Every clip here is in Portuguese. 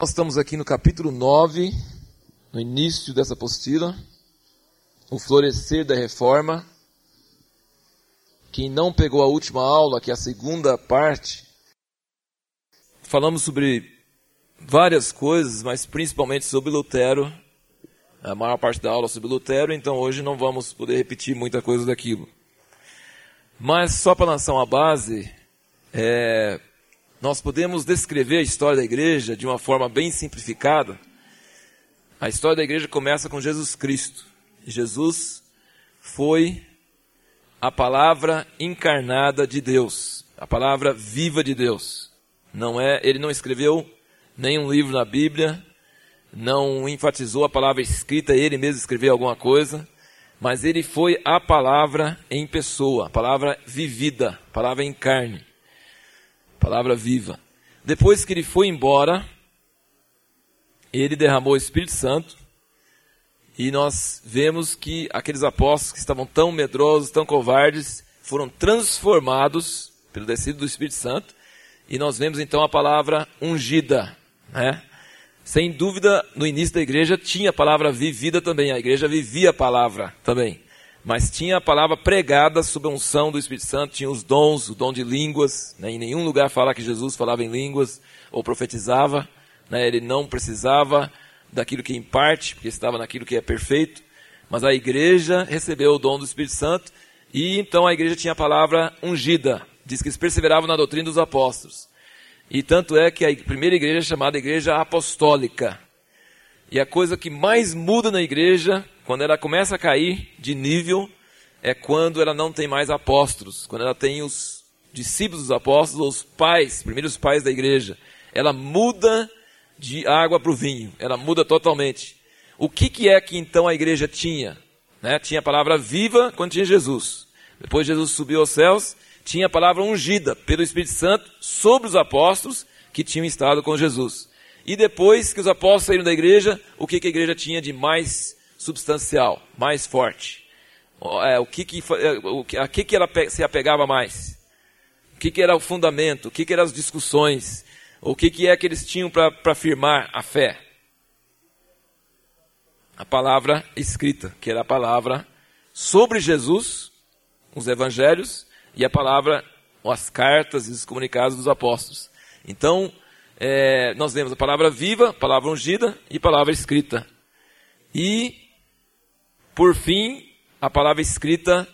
Nós estamos aqui no capítulo 9, no início dessa apostila, o florescer da reforma. Quem não pegou a última aula, que é a segunda parte, falamos sobre várias coisas, mas principalmente sobre Lutero. A maior parte da aula sobre Lutero, então hoje não vamos poder repetir muita coisa daquilo. Mas só para lançar uma base, é, nós podemos descrever a história da igreja de uma forma bem simplificada. A história da igreja começa com Jesus Cristo. Jesus foi a palavra encarnada de Deus, a palavra viva de Deus. Não é, ele não escreveu nenhum livro na Bíblia, não enfatizou a palavra escrita, ele mesmo escreveu alguma coisa, mas ele foi a palavra em pessoa, a palavra vivida, a palavra em carne palavra viva. Depois que ele foi embora, ele derramou o Espírito Santo e nós vemos que aqueles apóstolos que estavam tão medrosos, tão covardes, foram transformados pelo descido do Espírito Santo e nós vemos então a palavra ungida, né? Sem dúvida, no início da igreja tinha a palavra vivida também, a igreja vivia a palavra também mas tinha a palavra pregada sob a unção do Espírito Santo, tinha os dons, o dom de línguas, né? em nenhum lugar fala que Jesus falava em línguas ou profetizava, né? ele não precisava daquilo que é em parte, porque estava naquilo que é perfeito, mas a igreja recebeu o dom do Espírito Santo e então a igreja tinha a palavra ungida, diz que eles perseveravam na doutrina dos apóstolos. E tanto é que a primeira igreja é chamada igreja apostólica. E a coisa que mais muda na igreja quando ela começa a cair de nível, é quando ela não tem mais apóstolos, quando ela tem os discípulos dos apóstolos, os pais, primeiros pais da igreja. Ela muda de água para o vinho, ela muda totalmente. O que, que é que então a igreja tinha? Né? Tinha a palavra viva quando tinha Jesus. Depois Jesus subiu aos céus, tinha a palavra ungida pelo Espírito Santo sobre os apóstolos que tinham estado com Jesus. E depois que os apóstolos saíram da igreja, o que, que a igreja tinha de mais substancial, mais forte? É, o que que, é, a que, que ela se apegava mais? O que, que era o fundamento? O que, que eram as discussões? O que, que é que eles tinham para afirmar a fé? A palavra escrita, que era a palavra sobre Jesus, os evangelhos, e a palavra, as cartas e os comunicados dos apóstolos. Então, é, nós vemos a palavra viva, palavra ungida e palavra escrita. E por fim, a palavra escrita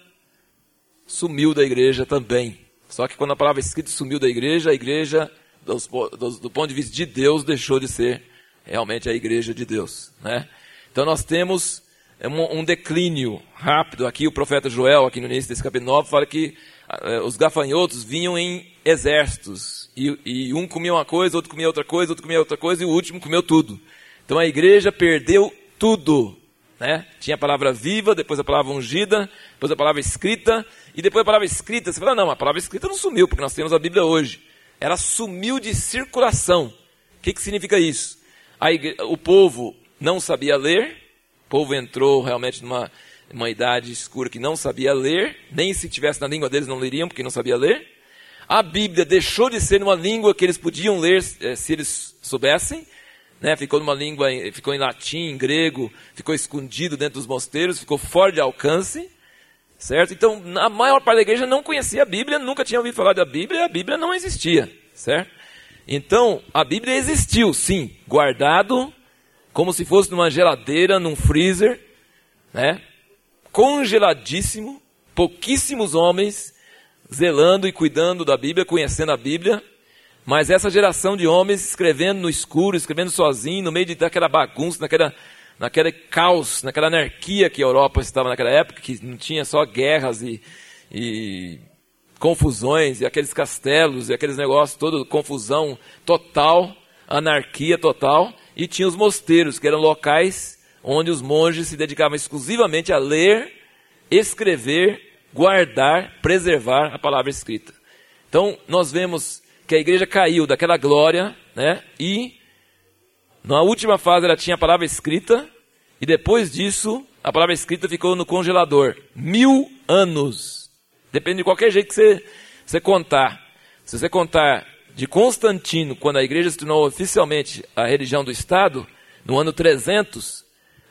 sumiu da igreja também. Só que quando a palavra escrita sumiu da igreja, a igreja, do, do, do ponto de vista de Deus, deixou de ser realmente a igreja de Deus. Né? Então nós temos um, um, declínio rápido. Aqui o profeta Joel, aqui no início desse capítulo 9, fala que uh, os gafanhotos vinham em exércitos. E, e um comia uma coisa, outro comia outra coisa, outro comia outra coisa, e o último comeu tudo. Então a igreja perdeu tudo né? Tinha a palavra viva, depois a palavra ungida, depois a palavra escrita, e depois a palavra escrita. Você fala, não, a palavra escrita não sumiu, porque nós temos a Bíblia hoje. Ela sumiu de circulação. O que, que significa isso? Igreja, o povo não sabia ler, o povo entrou realmente numa uma idade escura que não sabia ler, nem se tivesse na língua deles não leriam, porque não sabia ler. A Bíblia deixou de ser uma língua que eles podiam ler eh, se eles soubessem, né? ficou numa língua, ficou em latim, em grego, ficou escondido dentro dos mosteiros, ficou fora de alcance, certo? Então, a maior parte da igreja não conhecia a Bíblia, nunca tinha ouvido falar da Bíblia, e a Bíblia não existia, certo? Então, a Bíblia existiu, sim, guardado, como se fosse numa geladeira, num freezer, né? Congeladíssimo, pouquíssimos homens zelando e cuidando da Bíblia, conhecendo a Bíblia, mas essa geração de homens escrevendo no escuro, escrevendo sozinho, no meio daquela bagunça, naquela, naquele caos, naquela anarquia que a Europa estava naquela época, que não tinha só guerras e, e confusões, e aqueles castelos, e aqueles negócios, toda confusão total, anarquia total, e tinha os mosteiros, que eram locais onde os monges se dedicavam exclusivamente a ler, escrever, guardar, preservar a palavra escrita. Então, nós vemos que a igreja caiu daquela glória, né? E na última fase ela tinha a palavra escrita, e depois disso a palavra escrita ficou no congelador. Mil anos. Depende de qualquer jeito que você, você contar. Se você contar de Constantino, quando a igreja se tornou oficialmente a religião do Estado, no ano 300,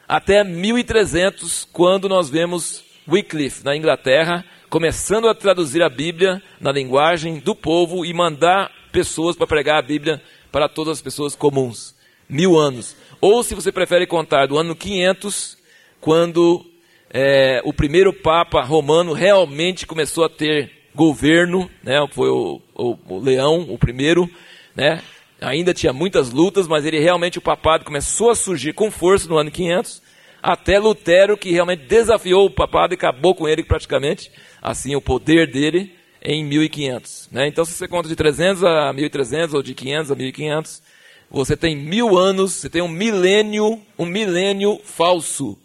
até 1300, quando nós vemos Wycliffe, na Inglaterra, começando a traduzir a Bíblia na linguagem do povo e mandar pessoas para pregar a Bíblia para todas as pessoas comuns. Mil anos. Ou, se você prefere contar, do ano 500, quando é, o primeiro Papa romano realmente começou a ter governo, né? foi o, o, o Leão, o primeiro, né? ainda tinha muitas lutas, mas ele realmente, o papado começou a surgir com força no ano 500, até Lutero, que realmente desafiou o papado e acabou com ele praticamente, assim, o poder dele em 1500. Né? Então, se você conta de 300 a 1300, ou de 500 a 1500, você tem mil anos, você tem um milênio, um milênio falso,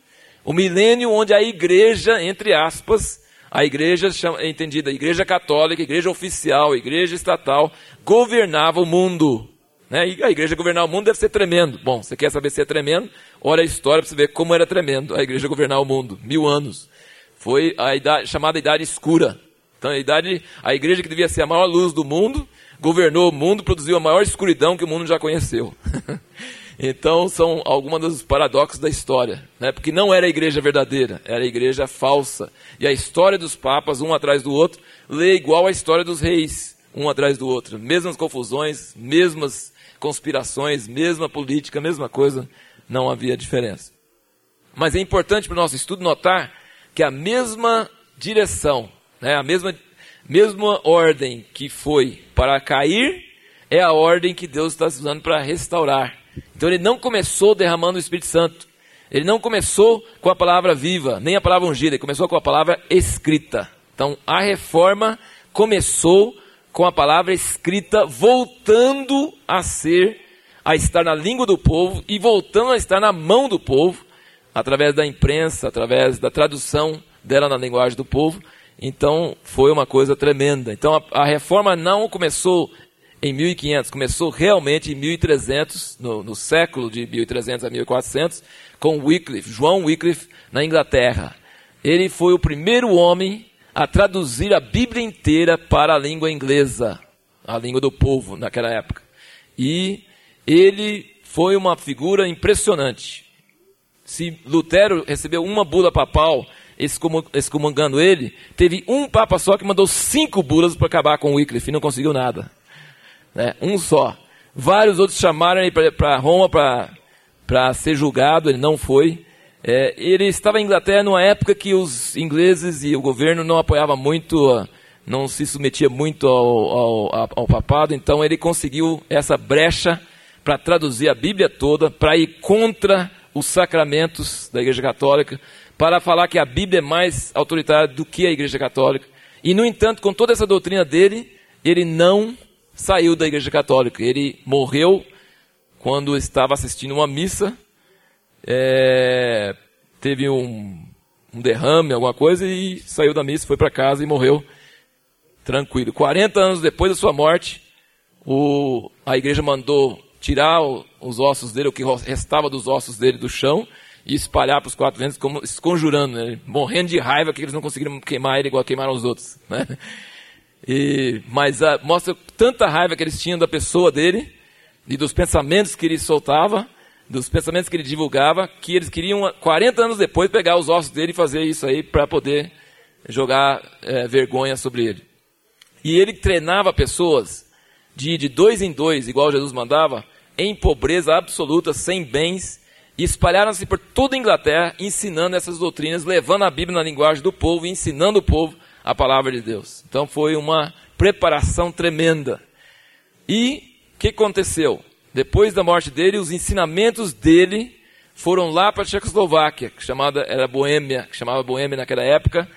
o milênio onde a igreja, entre aspas, a igreja é entendida, a igreja católica, a igreja oficial, a igreja estatal, governava o mundo. Né? E a igreja governar o mundo deve ser tremendo. Bom, você quer saber se é tremendo? Olha a história para você ver como era tremendo a igreja governar o mundo. Mil anos. Foi a idade, chamada Idade Escura. Então, a, idade, a igreja que devia ser a maior luz do mundo, governou o mundo, produziu a maior escuridão que o mundo já conheceu. Então, são alguns dos paradoxos da história. Né? Porque não era a igreja verdadeira, era a igreja falsa. E a história dos papas, um atrás do outro, lê igual a história dos reis, um atrás do outro. Mesmas confusões, mesmas conspirações, mesma política, mesma coisa, não havia diferença. Mas é importante para o nosso estudo notar que a mesma direção, né, a mesma, mesma ordem que foi para cair, é a ordem que Deus está usando para restaurar. Então ele não começou derramando o Espírito Santo. Ele não começou com a palavra viva, nem a palavra ungida, ele começou com a palavra escrita. Então a reforma começou com a palavra escrita, voltando a ser, a estar na língua do povo e voltando a estar na mão do povo, através da imprensa, através da tradução dela na linguagem do povo. Então foi uma coisa tremenda. Então a, a reforma não começou em 1500, começou realmente em 1300, no, no século de 1300 a 1400, com Wycliffe, João Wycliffe, na Inglaterra. Ele foi o primeiro homem a traduzir a Bíblia inteira para a língua inglesa, a língua do povo naquela época. E ele foi uma figura impressionante. Se Lutero recebeu uma bula papal excomungando ele, teve um papa só que mandou cinco bulas para acabar com Wycliffe e não conseguiu nada né? um só. Vários outros chamaram ele para Roma para ser julgado, ele não foi. É, ele estava em Inglaterra numa época que os ingleses e o governo não apoiavam muito, não se submetia muito ao, ao, ao papado, então ele conseguiu essa brecha para traduzir a Bíblia toda, para ir contra os sacramentos da Igreja Católica, para falar que a Bíblia é mais autoritária do que a Igreja Católica. E, no entanto, com toda essa doutrina dele, ele não saiu da Igreja Católica. Ele morreu quando estava assistindo uma missa, é, teve um, um, derrame, alguma coisa, e saiu da missa, foi para casa e morreu tranquilo. 40 anos depois da sua morte, o, a igreja mandou tirar os ossos dele, o que restava dos ossos dele do chão, e espalhar para os quatro ventos, como, se conjurando, né? morrendo de raiva que eles não conseguiram queimar ele igual queimaram os outros. Né? E, mas a, ah, mostra tanta raiva que eles tinham da pessoa dele e dos pensamentos que ele soltava, dos pensamentos que ele divulgava, que eles queriam, 40 anos depois, pegar os ossos dele e fazer isso aí para poder jogar é, vergonha sobre ele. E ele treinava pessoas de ir de dois em dois, igual Jesus mandava, em pobreza absoluta, sem bens, e espalharam-se por toda a Inglaterra, ensinando essas doutrinas, levando a Bíblia na linguagem do povo, ensinando o povo a palavra de Deus. Então foi uma preparação tremenda. E o que aconteceu? Depois da morte dele, os ensinamentos dele foram lá para a Tchecoslováquia, que chamada era Boêmia, que chamava Boêmia naquela época,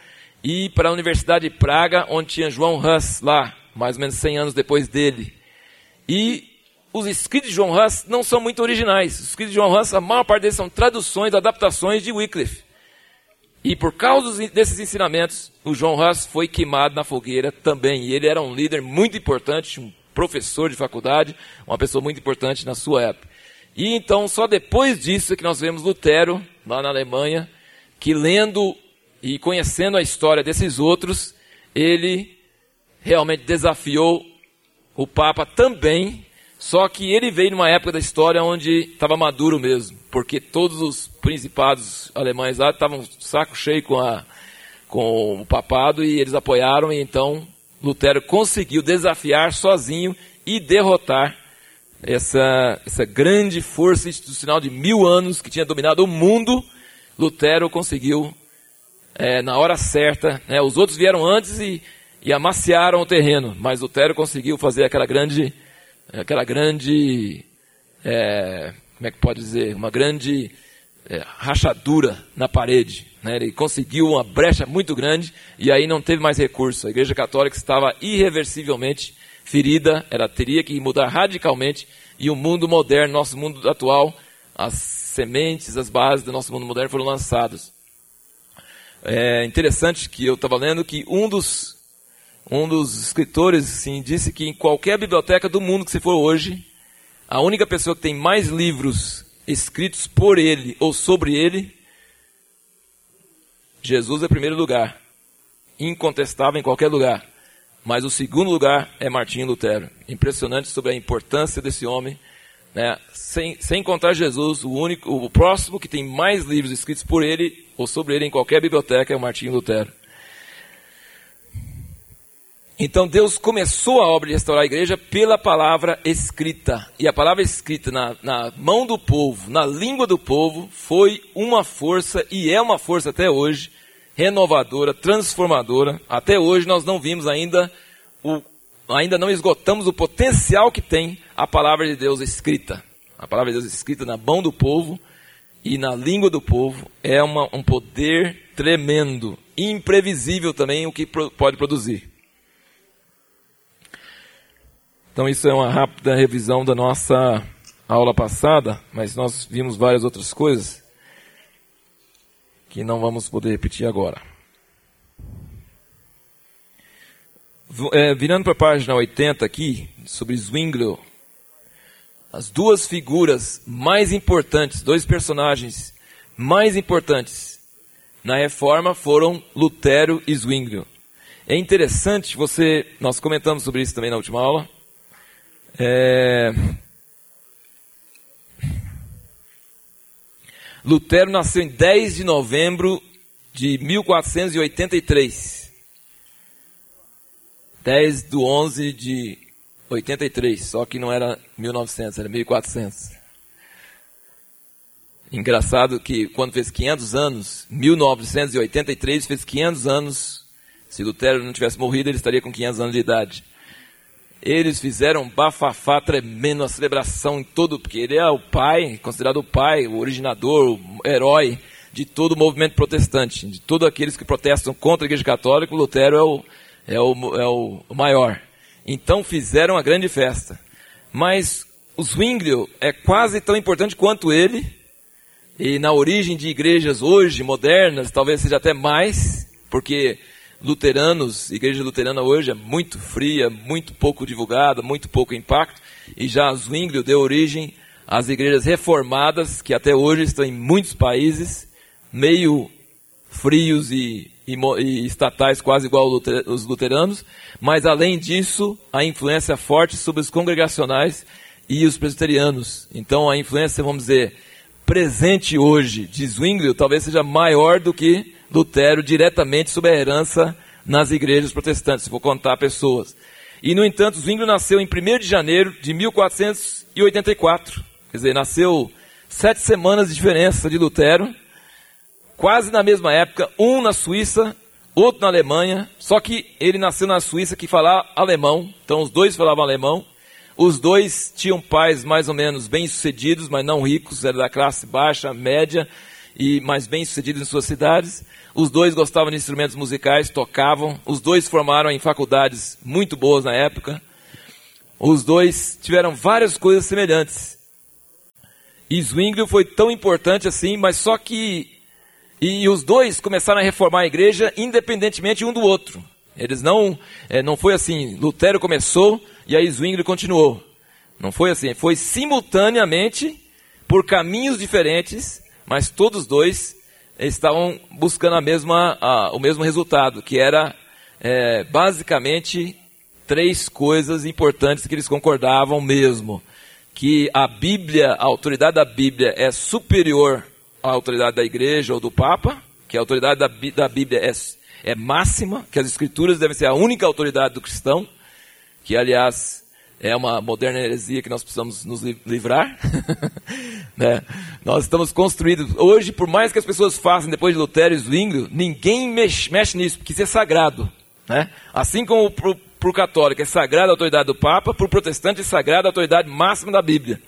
e para a Universidade de Praga, onde tinha João Hus lá, mais ou menos 100 anos depois dele. E os escritos de João Hus não são muito originais. Os escritos de João Hus, a maior parte deles são traduções, adaptações de Wycliffe. E por causa desses ensinamentos, o João Haas foi queimado na fogueira também. E ele era um líder muito importante, um professor de faculdade, uma pessoa muito importante na sua época. E então, só depois disso é que nós vemos Lutero, lá na Alemanha, que lendo e conhecendo a história desses outros, ele realmente desafiou o Papa também, só que ele veio numa época da história onde estava maduro mesmo, porque todos os principados alemães lá estavam saco cheio com, a, com o papado e eles apoiaram, e então Lutero conseguiu desafiar sozinho e derrotar essa, essa grande força institucional de mil anos que tinha dominado o mundo. Lutero conseguiu, é, na hora certa, né, os outros vieram antes e e amaciaram o terreno, mas Lutero conseguiu fazer aquela grande, aquela grande, é, como é que pode dizer, uma grande é, rachadura na parede. Né? Ele conseguiu uma brecha muito grande e aí não teve mais recurso. A Igreja Católica estava irreversivelmente ferida, ela teria que mudar radicalmente e o mundo moderno, nosso mundo atual, as sementes, as bases do nosso mundo moderno foram lançadas. É interessante que eu estava lendo que um dos um dos escritores assim, disse que em qualquer biblioteca do mundo que você for hoje, a única pessoa que tem mais livros escritos por ele ou sobre ele, Jesus é primeiro lugar. Incontestável em qualquer lugar. Mas o segundo lugar é Martinho Lutero. Impressionante sobre a importância desse homem. Né? Sem, sem contar Jesus, o único, o próximo que tem mais livros escritos por ele ou sobre ele em qualquer biblioteca é o Martinho Lutero. Então Deus começou a obra de restaurar a igreja pela palavra escrita. E a palavra escrita na, na, mão do povo, na língua do povo, foi uma força e é uma força até hoje, renovadora, transformadora. Até hoje nós não vimos ainda, o, ainda não esgotamos o potencial que tem a palavra de Deus escrita. A palavra de Deus escrita na mão do povo e na língua do povo é uma, um poder tremendo, imprevisível também o que pro, pode produzir. Então, isso é uma rápida revisão da nossa aula passada, mas nós vimos várias outras coisas que não vamos poder repetir agora. É, virando para a página 80 aqui, sobre Zwinglio, as duas figuras mais importantes, dois personagens mais importantes na reforma foram Lutero e Zwinglio. É interessante, você, nós comentamos sobre isso também na última aula, é... Lutero nasceu em 10 de novembro de 1483. 10 do 11 de 83, só que não era 1900, era 1400. Engraçado que quando fez 500 anos, 1983 fez 500 anos. Se Lutero não tivesse morrido, ele estaria com 500 anos de idade. Eles fizeram um bafafá tremendo, a celebração em todo, porque ele é o pai, considerado o pai, o originador, o herói de todo o movimento protestante, de todos aqueles que protestam contra a Igreja Católica, Lutero é o, é o, é o maior. Então fizeram uma grande festa. Mas o Zwinglio é quase tão importante quanto ele, e na origem de igrejas hoje, modernas, talvez seja até mais, porque luteranos, igreja luterana hoje é muito fria, muito pouco divulgada, muito pouco impacto, e já Zwinglio deu origem às igrejas reformadas, que até hoje estão em muitos países, meio frios e, e, e estatais, quase igual os luteranos, mas além disso, a influência forte sobre os congregacionais e os presbiterianos. Então a influência, vamos dizer, presente hoje de Zwinglio talvez seja maior do que Lutero diretamente sobre a herança nas igrejas protestantes, for contar pessoas. E, no entanto, Zwinglio nasceu em 1 de janeiro de 1484. Quer dizer, nasceu sete semanas de diferença de Lutero, quase na mesma época, um na Suíça, outro na Alemanha, só que ele nasceu na Suíça que falava alemão, então os dois falavam alemão. Os dois tinham pais mais ou menos bem-sucedidos, mas não ricos, era da classe baixa, média, e mais bem-sucedidos em suas cidades. Os dois gostavam de instrumentos musicais, tocavam. Os dois formaram em faculdades muito boas na época. Os dois tiveram várias coisas semelhantes. E Zwinglio foi tão importante assim, mas só que. E os dois começaram a reformar a igreja independentemente um do outro. Eles não. É, não foi assim. Lutero começou e aí Zwinglio continuou. Não foi assim. Foi simultaneamente, por caminhos diferentes, mas todos dois estavam buscando a mesma, a, o mesmo resultado, que era é, basicamente três coisas importantes que eles concordavam mesmo. Que a Bíblia, a autoridade da Bíblia é superior à autoridade da igreja ou do Papa, que a autoridade da, da Bíblia é, é máxima, que as escrituras devem ser a única autoridade do cristão, que aliás é uma moderna heresia que nós precisamos nos livrar. né? Nós estamos construídos. Hoje, por mais que as pessoas façam depois de Lutero e Zwinglio, ninguém mexe, mexe nisso, porque isso é sagrado. Né? Assim como para o católico é sagrada a autoridade do Papa, para o protestante é sagrada a autoridade máxima da Bíblia.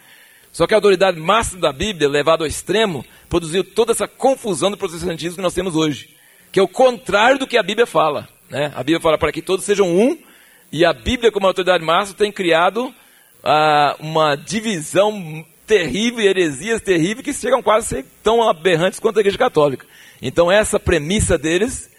Só que a autoridade máxima da Bíblia, levada ao extremo, produziu toda essa confusão do protestantismo que nós temos hoje. Que é o contrário do que a Bíblia fala. Né? A Bíblia fala para que todos sejam um, e a Bíblia, como autoridade máxima, tem criado ah, uma divisão terrível heresias terríveis que chegam quase a ser tão aberrantes quanto a Igreja Católica. Então, essa premissa deles,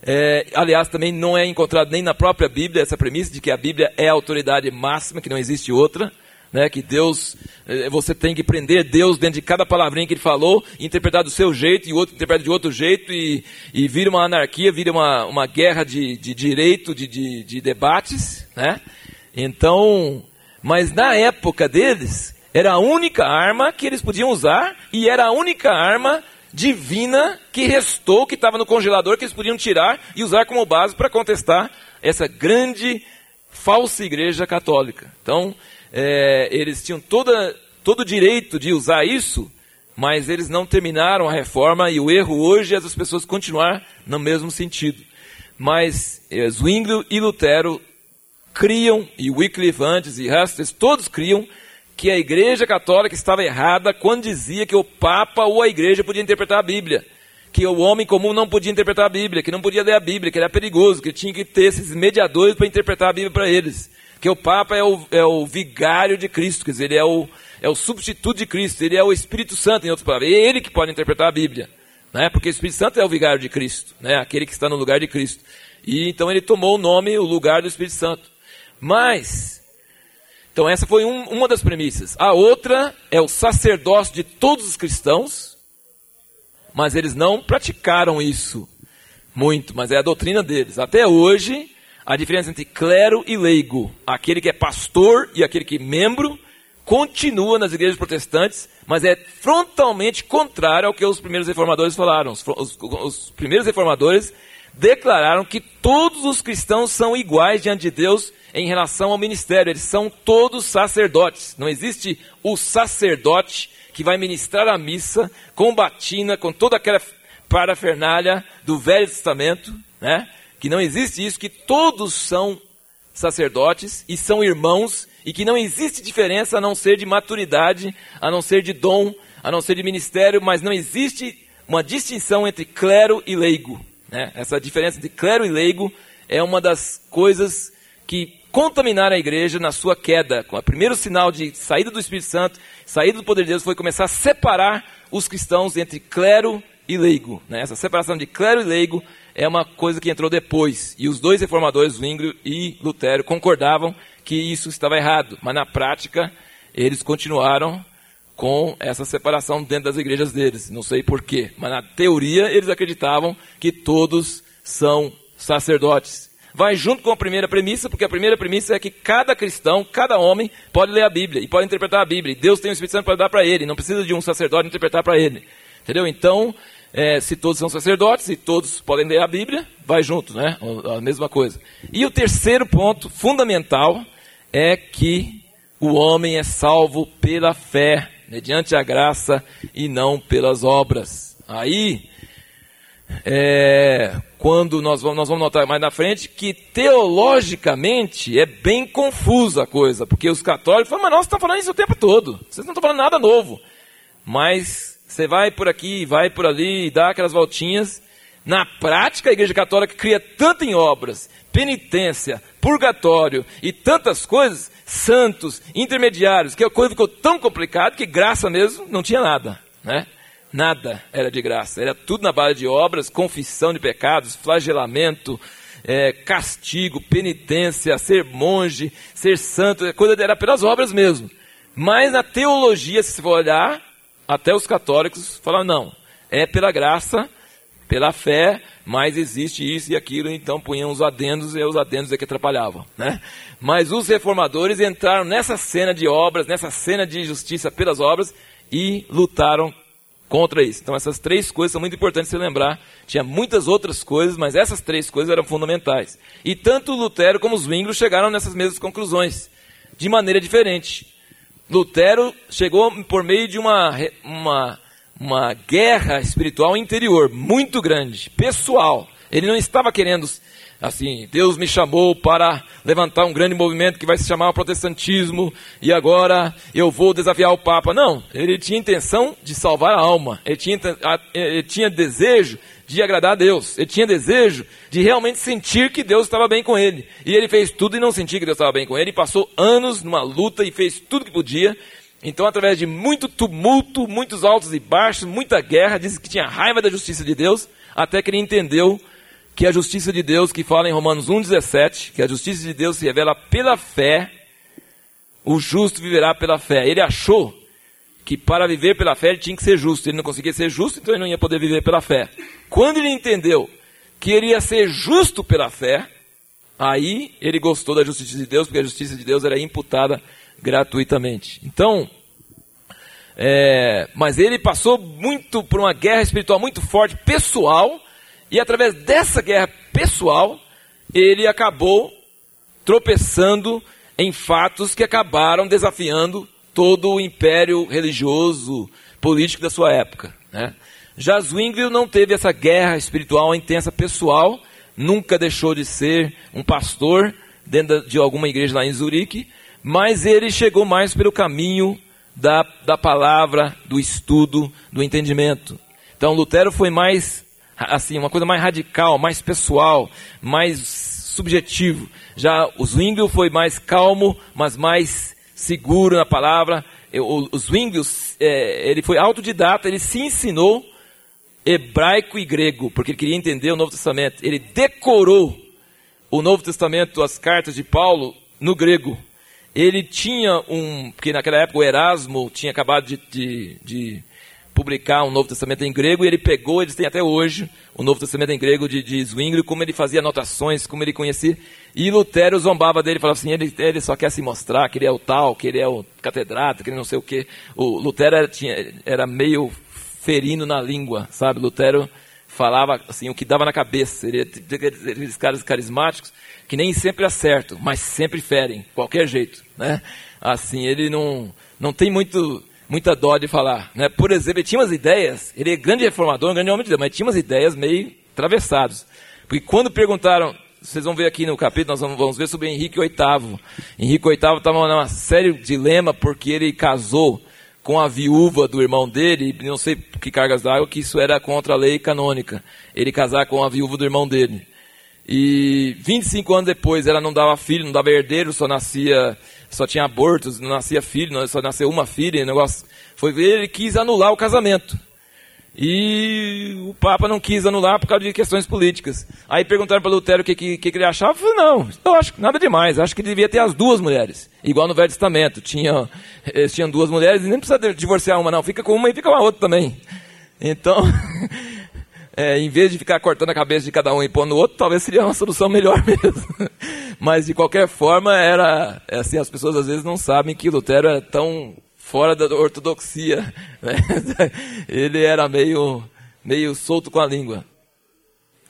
é, aliás, também não é encontrada nem na própria Bíblia, essa premissa de que a Bíblia é a autoridade máxima, que não existe outra né, que Deus, eh, você tem que prender Deus dentro de cada palavrinha que ele falou, interpretar do seu jeito e outro interpreta de outro jeito e, e vira uma anarquia, vira uma, uma guerra de, de direito, de, de, de debates, né? Então, mas na época deles, era a única arma que eles podiam usar e era a única arma divina que restou, que estava no congelador, que eles podiam tirar e usar como base para contestar essa grande falsa igreja católica. Então, é, eles tinham toda, todo o direito de usar isso, mas eles não terminaram a reforma e o erro hoje é as pessoas continuar no mesmo sentido. Mas é, Zwinglio e Lutero criam, e Wycliffe antes e Huston, todos criam que a Igreja Católica estava errada quando dizia que o Papa ou a Igreja podia interpretar a Bíblia. Que o homem comum não podia interpretar a Bíblia, que não podia ler a Bíblia, que era perigoso, que tinha que ter esses mediadores para interpretar a Bíblia para eles que o Papa é o, é o vigário de Cristo, quer dizer, ele é o, é o substituto de Cristo, ele é o Espírito Santo, em outras palavras. É ele que pode interpretar a Bíblia, né? porque o Espírito Santo é o vigário de Cristo, né? aquele que está no lugar de Cristo. E então ele tomou o nome, o lugar do Espírito Santo. Mas, então essa foi um, uma das premissas. A outra é o sacerdócio de todos os cristãos, mas eles não praticaram isso muito, mas é a doutrina deles. Até hoje, a diferença entre clero e leigo. Aquele que é pastor e aquele que é membro continua nas igrejas protestantes, mas é frontalmente contrário ao que os primeiros reformadores falaram. Os, os, os primeiros reformadores declararam que todos os cristãos são iguais diante de Deus em relação ao ministério. Eles são todos sacerdotes. Não existe o sacerdote que vai ministrar a missa com batina, com toda aquela parafernália do Velho Testamento, né? Que não existe isso, que todos são sacerdotes e são irmãos e que não existe diferença a não ser de maturidade, a não ser de dom, a não ser de ministério, mas não existe uma distinção entre clero e leigo. Né? Essa diferença entre clero e leigo é uma das coisas que contaminaram a igreja na sua queda. O primeiro sinal de saída do Espírito Santo, saída do poder de Deus, foi começar a separar os cristãos entre clero e leigo. Né? Essa separação de clero e leigo é uma coisa que entrou depois. E os dois reformadores, Zwinglio e Lutero, concordavam que isso estava errado. Mas na prática, eles continuaram com essa separação dentro das igrejas deles. Não sei porquê, mas na teoria eles acreditavam que todos são sacerdotes. Vai junto com a primeira premissa, porque a primeira premissa é que cada cristão, cada homem, pode ler a Bíblia e pode interpretar a Bíblia. E Deus tem o Espírito Santo para dar para ele, não precisa de um sacerdote interpretar para ele. Entendeu? Então, é, se todos são sacerdotes e todos podem ler a Bíblia, vai junto, né? A mesma coisa. E o terceiro ponto fundamental é que o homem é salvo pela fé, mediante a graça e não pelas obras. Aí, é, quando nós vamos, nós vamos notar mais na frente que teologicamente é bem confusa a coisa, porque os católicos falam, mas nós estamos falando isso o tempo todo, vocês não estão falando nada novo. Mas você vai por aqui, vai por ali, dá aquelas voltinhas. Na prática, a Igreja Católica cria tanto em obras, penitência, purgatório e tantas coisas, santos, intermediários, que a coisa ficou tão complicada que graça mesmo não tinha nada, né? Nada era de graça, era tudo na base de obras, confissão de pecados, flagelamento, é, castigo, penitência, ser monge, ser santo, coisa era pelas obras mesmo. Mas na teologia, se for olhar, até os católicos falaram, não, é pela graça, pela fé, mas existe isso e aquilo, então punham os adendos e os adendos é que atrapalhavam. Né? Mas os reformadores entraram nessa cena de obras, nessa cena de justiça pelas obras e lutaram contra isso. Então essas três coisas são muito importantes você lembrar. Tinha muitas outras coisas, mas essas três coisas eram fundamentais. E tanto Lutero como os Zwinglio chegaram nessas mesmas conclusões, de maneira diferente. Lutero chegou por meio de uma, uma uma guerra espiritual interior muito grande, pessoal. Ele não estava querendo, assim, Deus me chamou para levantar um grande movimento que vai se chamar protestantismo e agora eu vou desafiar o Papa. Não, ele tinha intenção de salvar a alma, ele tinha, ele tinha desejo de agradar a Deus, ele tinha desejo de realmente sentir que Deus estava bem com ele. E ele fez tudo e não sentia que Deus estava bem com ele, e passou anos numa luta e fez tudo que podia então, através de muito tumulto, muitos altos e baixos, muita guerra, diz que tinha raiva da justiça de Deus, até que ele entendeu que a justiça de Deus, que fala em Romanos 1,17, que a justiça de Deus se revela pela fé, o justo viverá pela fé. Ele achou que para viver pela fé ele tinha que ser justo. Ele não conseguia ser justo, então ele não ia poder viver pela fé. Quando ele entendeu que ele ia ser justo pela fé, aí ele gostou da justiça de Deus, porque a justiça de Deus era imputada gratuitamente. Então, é, mas ele passou muito por uma guerra espiritual muito forte, pessoal, e através dessa guerra pessoal, ele acabou tropeçando em fatos que acabaram desafiando todo o império religioso, político da sua época. Né? Já Zwingli não teve essa guerra espiritual intensa pessoal, nunca deixou de ser um pastor dentro de alguma igreja lá em Zurique, mas ele chegou mais pelo caminho da, da palavra, do estudo, do entendimento. Então Lutero foi mais, assim, uma coisa mais radical, mais pessoal, mais subjetivo. Já o Zwingli foi mais calmo, mas mais seguro na palavra. O, Zwingli, é, ele foi autodidata, ele se ensinou hebraico e grego, porque ele queria entender o Novo Testamento. Ele decorou o Novo Testamento, as cartas de Paulo, no grego ele tinha um. Porque naquela época o Erasmo tinha acabado de, de, de, publicar um Novo Testamento em grego, e ele pegou, eles têm até hoje, o Novo Testamento em grego de, de Zwingli, como ele fazia anotações, como ele conhecia. E Lutero zombava dele, falava assim: ele, ele só quer se mostrar que ele é o tal, que ele é o catedrático, que ele não sei o quê. O Lutero era, tinha, era meio ferino na língua, sabe? Lutero falava assim o que dava na cabeça. Ele, aqueles caras carismáticos que nem sempre acertam, mas sempre ferem, qualquer jeito, né? Assim, ele não, não tem muito, muita dó de falar, né? Por exemplo, ele tinha umas ideias, ele é grande reformador, um grande homem de Deus, mas tinha umas ideias meio atravessadas. Porque quando perguntaram, vocês vão ver aqui no capítulo, nós vamos ver sobre Henrique VIII. Henrique VIII estava numa sério dilema porque ele casou com a viúva do irmão dele, não sei que cargas d'água, que isso era contra a lei canônica. Ele casar com a viúva do irmão dele. E 25 anos depois ela não dava filho, não dava herdeiro, só nascia, só tinha abortos, não nascia filho, só nasceu uma filha, negócio. Foi ele quis anular o casamento. E o Papa não quis anular por causa de questões políticas. Aí perguntaram para Lutero o que, que, que, ele achava. Eu falei, não, eu acho nada demais. Acho que devia ter as duas mulheres. Igual no Velho Testamento. Tinha, eles tinham duas mulheres e nem precisa divorciar uma, não. Fica com uma e fica com a outra também. Então, é, em vez de ficar cortando a cabeça de cada um e pôr no outro, talvez seria uma solução melhor mesmo. Mas de qualquer forma, era é assim, as pessoas às vezes não sabem que Lutero era tão fora da ortodoxia. Né? Ele era meio, meio solto com a língua.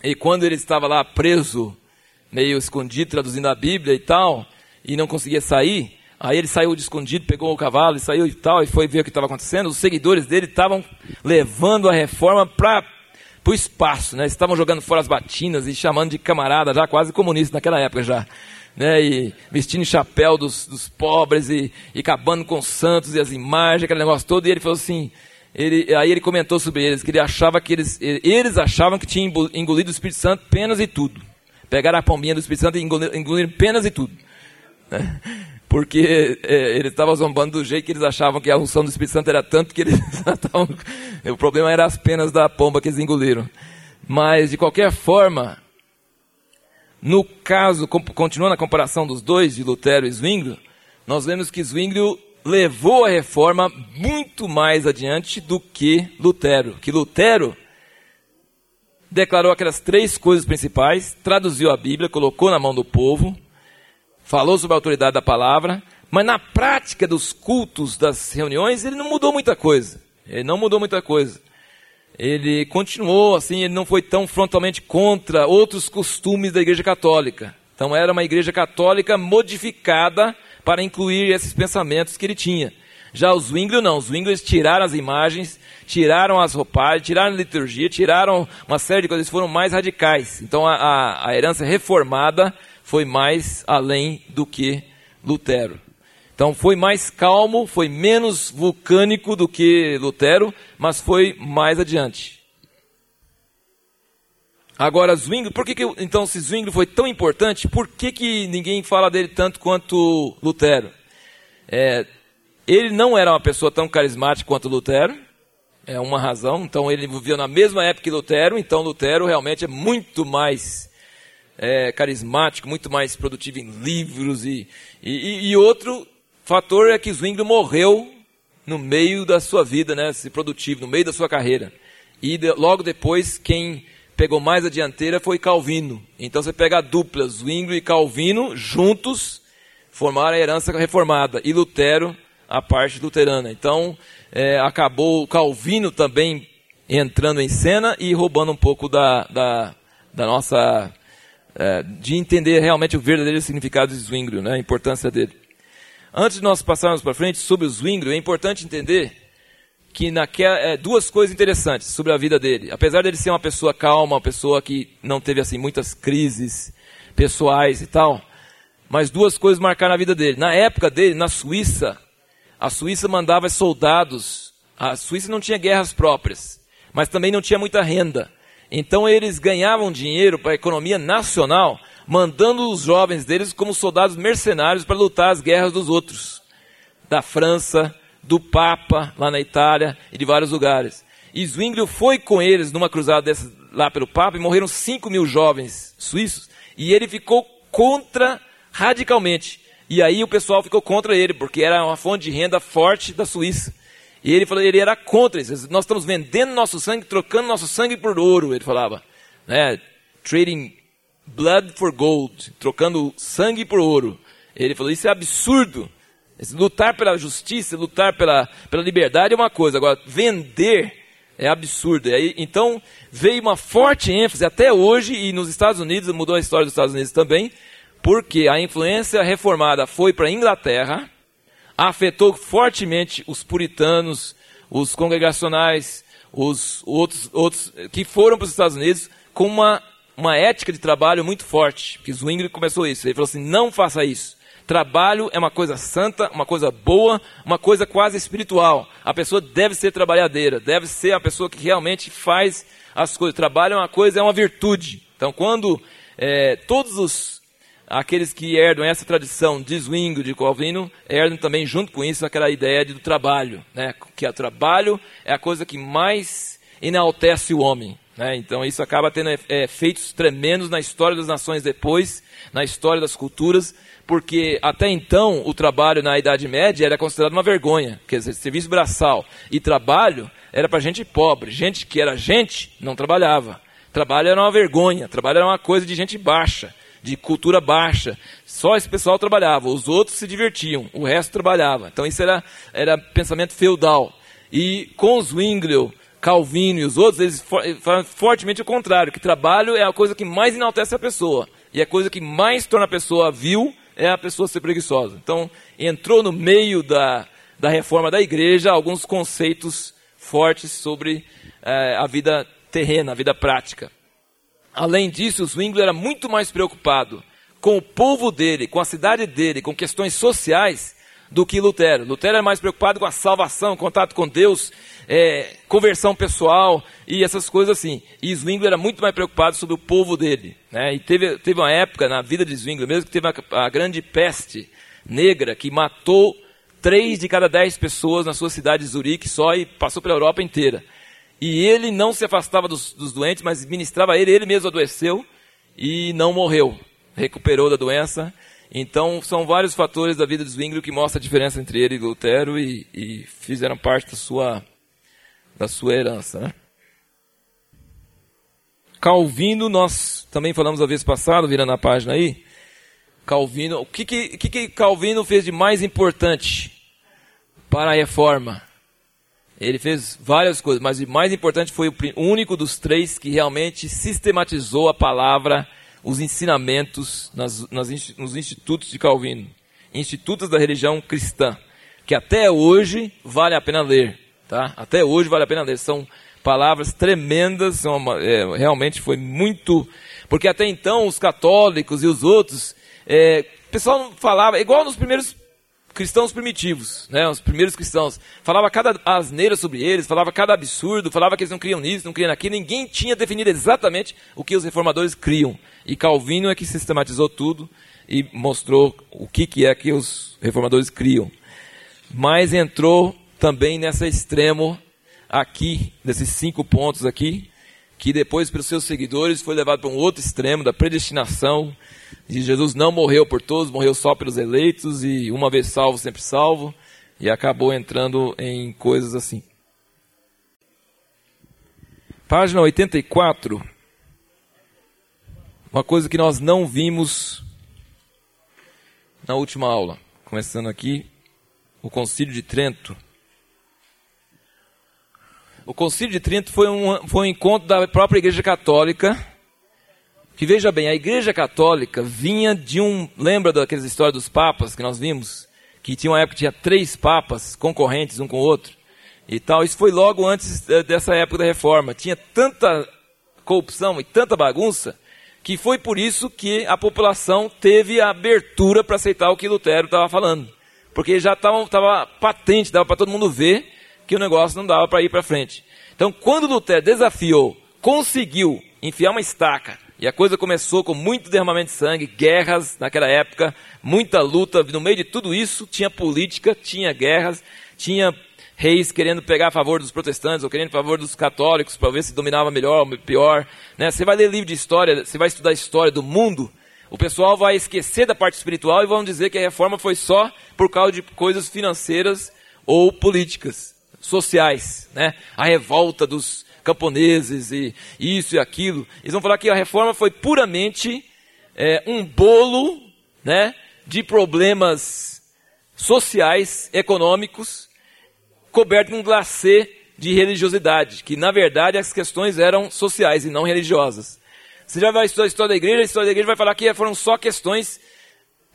E quando ele estava lá preso, meio escondido, traduzindo a Bíblia e tal, e não conseguia sair, aí ele saiu de escondido, pegou o cavalo e saiu e tal, e foi ver o que estava acontecendo. Os seguidores dele estavam levando a reforma para para o espaço, né? Estavam jogando fora as batinas e chamando de camarada, já quase comunista naquela época já. Né, e vestindo chapéu dos, dos pobres e, e acabando com os santos e as imagens, aquele negócio todo, e ele falou assim, ele, aí ele comentou sobre eles, que ele achava que eles, eles achavam que tinha engolido o Espírito Santo penas e tudo. Pegaram a pombinha do Espírito Santo e engoliram, engoliram penas e tudo. Né? Porque é, eles estavam zombando do jeito que eles achavam que a unção do Espírito Santo era tanto que eles estavam. o problema era as penas da pomba que eles engoliram. Mas, de qualquer forma, no caso, continuando a comparação dos dois, de Lutero e Zwinglio, nós vemos que Zwinglio levou a reforma muito mais adiante do que Lutero. Que Lutero declarou aquelas três coisas principais, traduziu a Bíblia, colocou na mão do povo, falou sobre a autoridade da palavra, mas na prática dos cultos, das reuniões, ele não mudou muita coisa. Ele não mudou muita coisa. Ele continuou assim, ele não foi tão frontalmente contra outros costumes da Igreja Católica. Então era uma Igreja Católica modificada para incluir esses pensamentos que ele tinha. Já os Zwinglio não, os Zwinglio tiraram as imagens, tiraram as roupagens, tiraram a liturgia, tiraram uma série de coisas, foram mais radicais. Então a, a, a herança reformada foi mais além do que Lutero. Então foi mais calmo, foi menos vulcânico do que Lutero, mas foi mais adiante. Agora, Zwingli, por que, que então se Zwingli foi tão importante, por que, que ninguém fala dele tanto quanto Lutero? É, ele não era uma pessoa tão carismática quanto Lutero, é uma razão. Então ele viveu na mesma época que Lutero, então Lutero realmente é muito mais é, carismático, muito mais produtivo em livros e, e, e outro fator é que Zwingli morreu no meio da sua vida, né, se produtivo, no meio da sua carreira. E de, logo depois quem pegou mais a dianteira foi Calvino. Então você pega a dupla, Zwingli e Calvino, juntos, formaram a herança reformada. E Lutero, a parte luterana. Então é, acabou Calvino também entrando em cena e roubando um pouco da, da, da nossa. É, de entender realmente o verdadeiro significado de Zwingli, né, a importância dele. Antes de nós passarmos para frente sobre o Zwingli, é importante entender que naquela, é, duas coisas interessantes sobre a vida dele. Apesar dele ser uma pessoa calma, uma pessoa que não teve assim muitas crises pessoais e tal, mas duas coisas marcaram a vida dele. Na época dele, na Suíça, a Suíça mandava soldados. A Suíça não tinha guerras próprias, mas também não tinha muita renda. Então eles ganhavam dinheiro para a economia nacional, mandando os jovens deles como soldados mercenários para lutar as guerras dos outros, da França, do Papa lá na Itália e de vários lugares. E Zwinglio foi com eles numa cruzada dessas, lá pelo Papa e morreram 5 mil jovens suíços e ele ficou contra radicalmente. E aí o pessoal ficou contra ele, porque era uma fonte de renda forte da Suíça. E ele falou, ele era contra isso. Nós estamos vendendo nosso sangue, trocando nosso sangue por ouro, ele falava. Né? Trading blood for gold, trocando sangue por ouro. Ele falou, isso é absurdo. Lutar pela justiça, lutar pela, pela liberdade é uma coisa, agora vender é absurdo. Aí, então veio uma forte ênfase até hoje, e nos Estados Unidos, mudou a história dos Estados Unidos também, porque a influência reformada foi para a Inglaterra, afetou fortemente os puritanos, os congregacionais, os outros, outros que foram para os Estados Unidos com uma, uma ética de trabalho muito forte. Que Zwingli começou isso. Ele falou assim: não faça isso. Trabalho é uma coisa santa, uma coisa boa, uma coisa quase espiritual. A pessoa deve ser trabalhadeira, deve ser a pessoa que realmente faz as coisas. Trabalho é uma coisa, é uma virtude. Então, quando é, todos os aqueles que herdam essa tradição de Zwingli, de Calvino, herdam também junto com isso aquela ideia do trabalho, né? que o trabalho é a coisa que mais enaltece o homem. Né? Então isso acaba tendo é, efeitos tremendos na história das nações depois, na história das culturas, porque até então o trabalho na Idade Média era considerado uma vergonha, quer dizer, serviço braçal e trabalho era para gente pobre, gente que era gente não trabalhava. Trabalho era uma vergonha, trabalho era uma coisa de gente baixa, de cultura baixa. Só esse pessoal trabalhava, os outros se divertiam, o resto trabalhava. Então isso era, era pensamento feudal. E com os Zwinglio, Calvino e os outros, eles falam fortemente o contrário, que trabalho é a coisa que mais enaltece a pessoa. E a coisa que mais torna a pessoa vil é a pessoa ser preguiçosa. Então, entrou no meio da, da reforma da igreja alguns conceitos fortes sobre é, a vida terrena, a vida prática. Além disso, Zwingli era muito mais preocupado com o povo dele, com a cidade dele, com questões sociais, do que Lutero. Lutero era mais preocupado com a salvação, contato com Deus, é, conversão pessoal e essas coisas assim. E Zwingli era muito mais preocupado sobre o povo dele. Né? E teve, teve uma época na vida de Zwingli mesmo que teve a, a grande peste negra que matou três de cada dez pessoas na sua cidade de Zurique só e passou pela Europa inteira. E ele não se afastava dos, dos doentes, mas ministrava ele, ele mesmo adoeceu e não morreu. Recuperou da doença então, são vários fatores da vida de Zwingli que mostram a diferença entre ele e Lutero e, e fizeram parte da sua, da sua herança. Né? Calvino, nós também falamos a vez passada, virando a página aí. Calvino, o que, que, que Calvino fez de mais importante para a reforma? Ele fez várias coisas, mas o mais importante foi o único dos três que realmente sistematizou a palavra, os ensinamentos nas, nas, nos institutos de Calvino, institutos da religião cristã, que até hoje vale a pena ler, tá? Até hoje vale a pena ler. São palavras tremendas, são, é, realmente foi muito, porque até então os católicos e os outros é, o pessoal falava, igual nos primeiros cristãos primitivos, né? Os primeiros cristãos. Falava cada asneira sobre eles, falava cada absurdo, falava que eles não criam nisso, não criam naquilo. Ninguém tinha definido exatamente o que os reformadores criam. E Calvino é que sistematizou tudo e mostrou o que, que é que os reformadores criam. Mas entrou também nessa extremo aqui, desses cinco pontos aqui, que depois, pelos seus seguidores, foi levado para um outro extremo da predestinação. E Jesus não morreu por todos, morreu só pelos eleitos, e uma vez salvo, sempre salvo, e acabou entrando em coisas assim. Página 84. Uma coisa que nós não vimos na última aula. Começando aqui, o Concílio de Trento. O Concílio de Trento foi um, foi um encontro da própria Igreja Católica, que veja bem, a Igreja Católica vinha de um. Lembra daquelas histórias dos papas que nós vimos? Que tinha uma época que tinha três papas concorrentes um com o outro e tal. Isso foi logo antes dessa época da reforma. Tinha tanta corrupção e tanta bagunça que foi por isso que a população teve a abertura para aceitar o que Lutero estava falando. Porque já estava patente, dava para todo mundo ver que o negócio não dava para ir para frente. Então, quando Lutero desafiou, conseguiu enfiar uma estaca, e a coisa começou com muito derramamento de sangue, guerras naquela época, muita luta, no meio de tudo isso tinha política, tinha guerras, tinha reis querendo pegar a favor dos protestantes ou querendo a favor dos católicos para ver se dominava melhor ou pior. Né? Você vai ler livro de história, você vai estudar a história do mundo, o pessoal vai esquecer da parte espiritual e vão dizer que a reforma foi só por causa de coisas financeiras ou políticas sociais, né? A revolta dos camponeses e isso e aquilo. Eles vão falar que a reforma foi puramente é, um bolo, né? De problemas sociais, econômicos, coberto com um glacê de religiosidade, que na verdade as questões eram sociais e não religiosas. Você já vai estudar a história da igreja, a história da igreja vai falar que foram só questões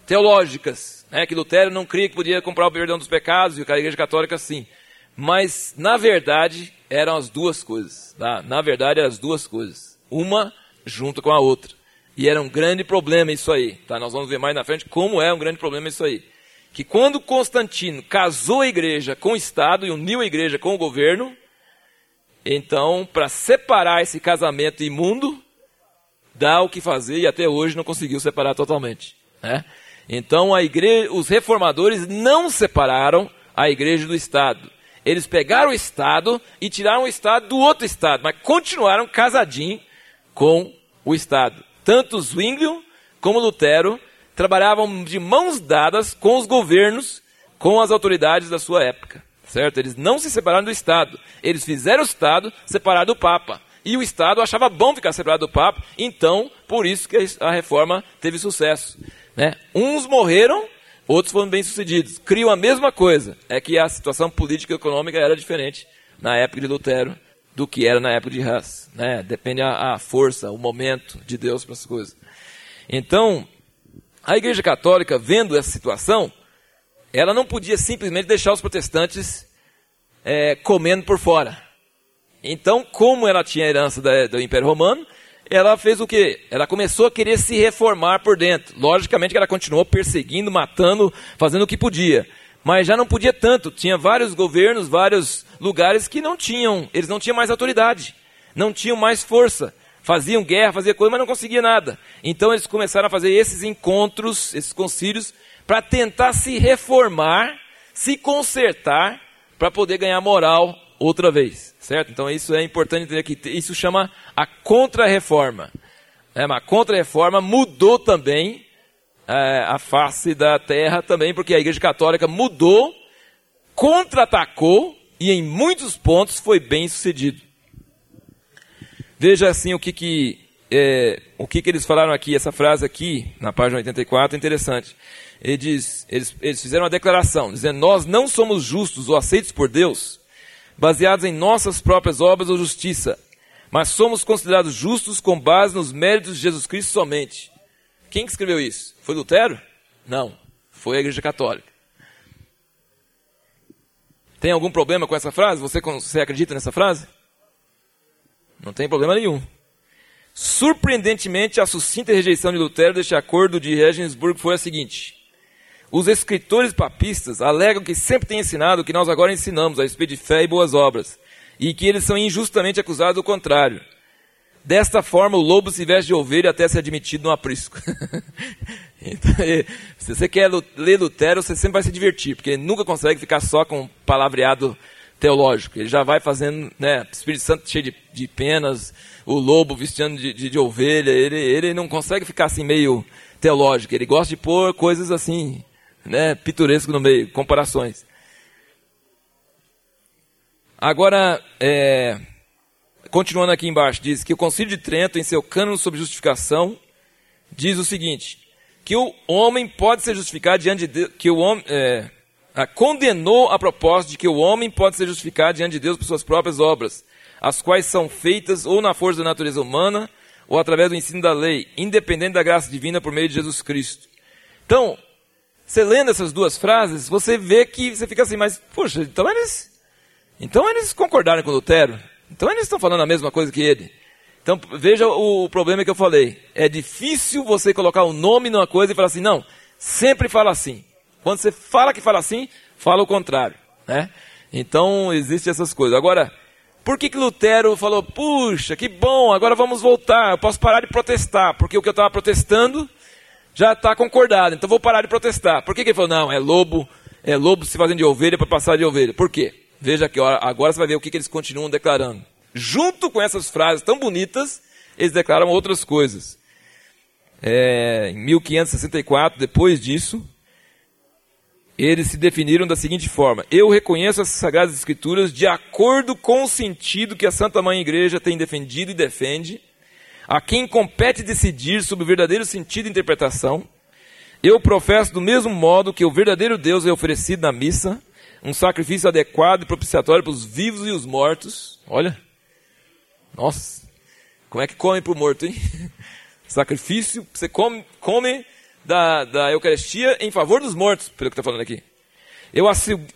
teológicas, né? que Lutero não cria que podia comprar o perdão dos pecados, e a igreja católica sim. Mas, na verdade, eram as duas coisas. Tá? Na verdade, eram as duas coisas. Uma junto com a outra. E era um grande problema isso aí. Tá? Nós vamos ver mais na frente como é um grande problema isso aí. Que quando Constantino casou a igreja com o Estado e uniu a igreja com o governo, então, para separar esse casamento imundo, dá o que fazer e até hoje não conseguiu separar totalmente. Né? Então, a igreja, os reformadores não separaram a igreja do Estado. Eles pegaram o Estado e tiraram o Estado do outro Estado, mas continuaram casadinhos com o Estado. Tanto Zwinglio como Lutero trabalhavam de mãos dadas com os governos, com as autoridades da sua época. Certo? Eles não se separaram do Estado. Eles fizeram o Estado separado do Papa. E o Estado achava bom ficar separado do Papa, então, por isso que a reforma teve sucesso. Né? Uns morreram Outros foram bem-sucedidos. Criam a mesma coisa. É que a situação política e econômica era diferente na época de Lutero do que era na época de Hus. Né? Depende a, a força, o momento de Deus para as coisas. Então, a Igreja Católica, vendo essa situação, ela não podia simplesmente deixar os protestantes é, comendo por fora. Então, como ela tinha a herança da, do Império Romano, ela fez o quê? Ela começou a querer se reformar por dentro. Logicamente que ela continuou perseguindo, matando, fazendo o que podia. Mas já não podia tanto. Tinha vários governos, vários lugares que não tinham, eles não tinham mais autoridade, não tinham mais força. Faziam guerra, faziam coisa, mas não conseguiam nada. Então eles começaram a fazer esses encontros, esses concílios, para tentar se reformar, se consertar, para poder ganhar moral outra vez. Certo? Então isso é importante entender que isso chama a contra-reforma. É, a contra-reforma mudou também é, a face da terra também, porque a Igreja Católica mudou, contra-atacou e em muitos pontos foi bem sucedido. Veja assim o que, que, é, o que, que eles falaram aqui, essa frase aqui, na página 84, é interessante. Ele diz, eles, eles fizeram uma declaração, dizendo, nós não somos justos ou aceitos por Deus, baseados em nossas próprias obras ou justiça, mas somos considerados justos com base nos méritos de Jesus Cristo somente. Quem que escreveu isso? Foi Lutero? Não, foi a Igreja Católica. Tem algum problema com essa frase? Você, você acredita nessa frase? Não tem problema nenhum. Surpreendentemente, a sucinta rejeição de Lutero deste acordo de Regensburg foi a seguinte: os escritores papistas alegam que sempre têm ensinado o que nós agora ensinamos a respeito de fé e boas obras, e que eles são injustamente acusados do contrário. Desta forma, o lobo se veste de ovelha até ser admitido no aprisco. então, se você quer ler Lutero, você sempre vai se divertir, porque ele nunca consegue ficar só com palavreado teológico. Ele já vai fazendo, né, Espírito Santo cheio de, de penas, o lobo vestindo de, de, de, ovelha. Ele, ele não consegue ficar assim meio teológico. Ele gosta de pôr coisas assim, né, pitoresco no meio, comparações. Agora, é, continuando aqui embaixo, diz que o Concílio de Trento, em seu cânone sobre justificação, diz o seguinte: que o homem pode ser justificado diante de Deus, que o homem é, condenou a propósito de que o homem pode ser justificado diante de Deus por suas próprias obras, as quais são feitas ou na força da natureza humana ou através do ensino da lei, independente da graça divina por meio de Jesus Cristo. Então, você lendo essas duas frases, você vê que você fica assim, mas, puxa, então eles, então eles concordaram com Lutero. Então eles estão falando a mesma coisa que ele. Então veja o problema que eu falei. É difícil você colocar o um nome numa coisa e falar assim, não, sempre fala assim. Quando você fala que fala assim, fala o contrário. Né? Então existem essas coisas. Agora, por que, que Lutero falou, puxa, que bom, agora vamos voltar, eu posso parar de protestar, porque o que eu estava protestando já está concordado, então vou parar de protestar. Por que, que ele falou, não, é lobo, é lobo se fazendo de ovelha para passar de ovelha? Por quê? Veja aqui, agora você vai ver o que, que eles continuam declarando. Junto com essas frases tão bonitas, eles declaram outras coisas. É, em 1564, depois disso, eles se definiram da seguinte forma: Eu reconheço as Sagradas Escrituras de acordo com o sentido que a Santa Mãe Igreja tem defendido e defende, a quem compete decidir sobre o verdadeiro sentido e interpretação. Eu professo do mesmo modo que o verdadeiro Deus é oferecido na missa, um sacrifício adequado e propiciatório para os vivos e os mortos. Olha, nossa, como é que come para o morto, hein? Sacrifício, você come, come da, da Eucaristia em favor dos mortos, pelo que está falando aqui. Eu asseguro,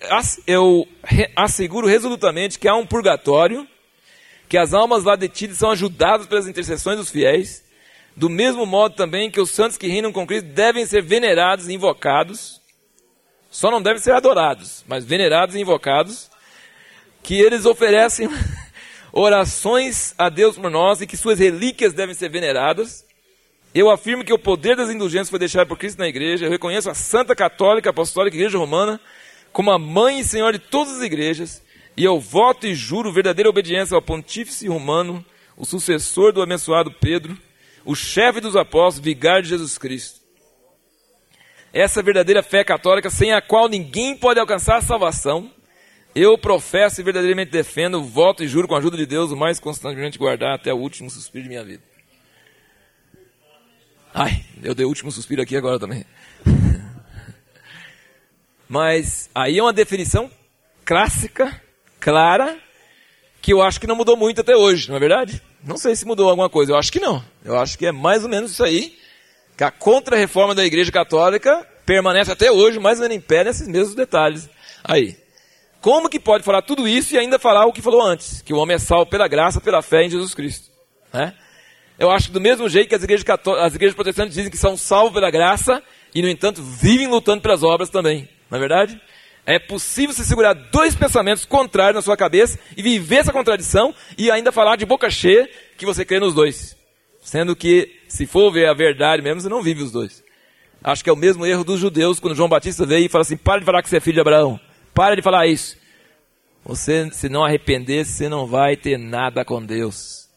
eu asseguro resolutamente que há um purgatório, que as almas lá detidas são ajudadas pelas intercessões dos fiéis, do mesmo modo também que os santos que reinam com Cristo devem ser venerados e invocados, só não devem ser adorados, mas venerados e invocados, que eles oferecem orações a Deus por nós e que suas relíquias devem ser veneradas. Eu afirmo que o poder das indulgências foi deixado por Cristo na igreja. Eu reconheço a Santa Católica Apostólica Igreja Romana como a mãe e senhora de todas as igrejas. E eu voto e juro verdadeira obediência ao Pontífice Romano, o sucessor do abençoado Pedro, o chefe dos apóstolos, vigário de Jesus Cristo essa verdadeira fé católica sem a qual ninguém pode alcançar a salvação. Eu professo e verdadeiramente defendo, voto e juro com a ajuda de Deus o mais constantemente guardar até o último suspiro de minha vida. Ai, eu dei o último suspiro aqui agora também. Mas aí é uma definição clássica, clara, que eu acho que não mudou muito até hoje, não é verdade? Não sei se mudou alguma coisa, eu acho que não. Eu acho que é mais ou menos isso aí que a contra-reforma da Igreja Católica permanece até hoje, mais ou menos em pé nesses mesmos detalhes. Aí. Como que pode falar tudo isso e ainda falar o que falou antes? Que o homem é salvo pela graça, pela fé em Jesus Cristo. Né? Eu acho que do mesmo jeito que as igrejas, as igrejas protestantes dizem que são salvos pela graça e, no entanto, vivem lutando pelas obras também. Não é verdade? É possível você segurar dois pensamentos contrários na sua cabeça e viver essa contradição e ainda falar de boca cheia que você crê nos dois. Sendo que, se for ver a verdade mesmo, você não vive os dois. Acho que é o mesmo erro dos judeus quando João Batista veio e fala assim: para de falar que você é filho de Abraão. Para de falar isso. Você, se não arrepender, você não vai ter nada com Deus.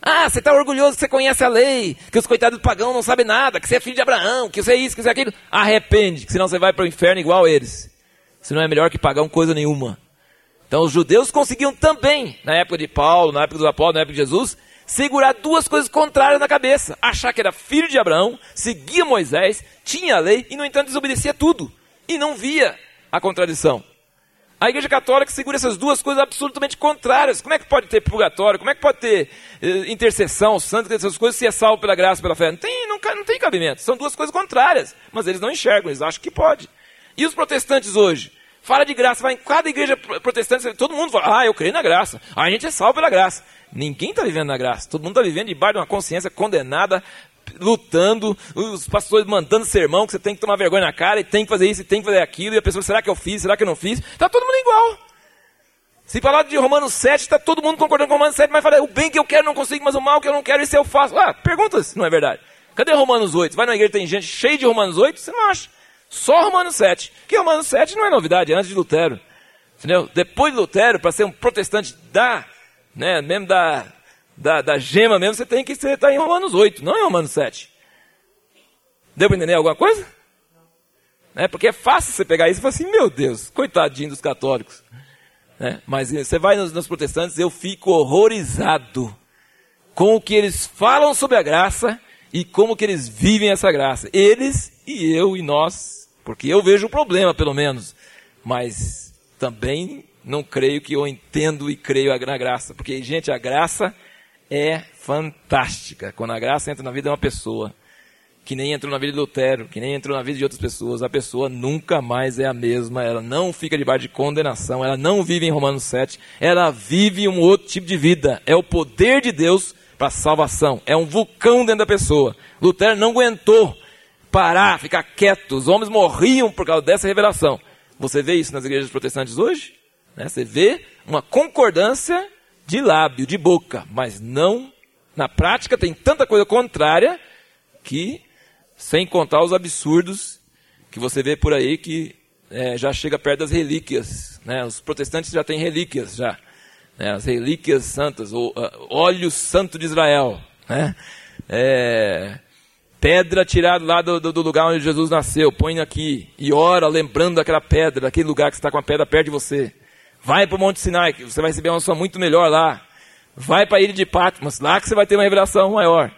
Ah, você está orgulhoso que você conhece a lei, que os coitados do pagão não sabem nada, que você é filho de Abraão, que você é isso, que você é aquilo. Arrepende, que senão você vai para o inferno igual eles. Senão é melhor que pagão coisa nenhuma. Então os judeus conseguiam também, na época de Paulo, na época dos apóstolos, na época de Jesus, segurar duas coisas contrárias na cabeça. Achar que era filho de Abraão, seguia Moisés, tinha a lei e, no entanto, desobedecia tudo. E não via a contradição. A Igreja Católica segura essas duas coisas absolutamente contrárias. Como é que pode ter purgatório? Como é que pode ter eh, intercessão, santo, essas coisas, se é salvo pela graça, pela fé? Não tem, não, não tem cabimento. São duas coisas contrárias. Mas eles não enxergam, eles acham que pode. E os protestantes hoje? Fala de graça, vai em cada igreja protestante, todo mundo fala, ah, eu creio na graça. A gente é salvo pela graça. Ninguém está vivendo na graça. Todo mundo está vivendo debaixo de uma consciência condenada, lutando, os pastores mandando sermão que você tem que tomar vergonha na cara e tem que fazer isso e tem que fazer aquilo. E a pessoa, será que eu fiz? Será que eu não fiz? Está todo mundo igual. Se falar de Romanos 7, está todo mundo concordando com Romanos 7, mas fala, o bem que eu quero não consigo, mas o mal que eu não quero, isso eu faço. Ah, pergunta se não é verdade. Cadê Romanos 8? Vai na igreja, tem gente cheia de Romanos 8, você não acha. Só Romanos 7. Que Romanos 7 não é novidade, é antes de Lutero. Entendeu? Depois de Lutero, para ser um protestante da, né, mesmo da, da, da gema mesmo, você tem que estar tá em Romanos 8, não em Romanos 7. Deu para entender alguma coisa? É, porque é fácil você pegar isso e falar assim, meu Deus, coitadinho dos católicos. É, mas você vai nos, nos protestantes, eu fico horrorizado com o que eles falam sobre a graça e como que eles vivem essa graça. Eles e eu e nós, porque eu vejo o problema, pelo menos. Mas também não creio que eu entendo e creio na graça. Porque, gente, a graça é fantástica. Quando a graça entra na vida de uma pessoa, que nem entrou na vida de Lutero, que nem entrou na vida de outras pessoas, a pessoa nunca mais é a mesma, ela não fica debaixo de condenação, ela não vive em Romanos 7, ela vive um outro tipo de vida. É o poder de Deus para salvação. É um vulcão dentro da pessoa. Lutero não aguentou parar, ficar quieto. Os homens morriam por causa dessa revelação. Você vê isso nas igrejas protestantes hoje? Né? Você vê uma concordância de lábio, de boca, mas não na prática tem tanta coisa contrária que, sem contar os absurdos que você vê por aí que é, já chega perto das relíquias. Né? Os protestantes já têm relíquias já né, as relíquias santas, o óleo santo de Israel, né, é, pedra tirada lá do, do, lugar onde Jesus nasceu, põe aqui e ora lembrando daquela pedra, daquele lugar que está com a pedra perto de você. Vai para o Monte Sinai, que você vai receber uma unção muito melhor lá. Vai para a ilha de Patmos, lá que você vai ter uma revelação maior.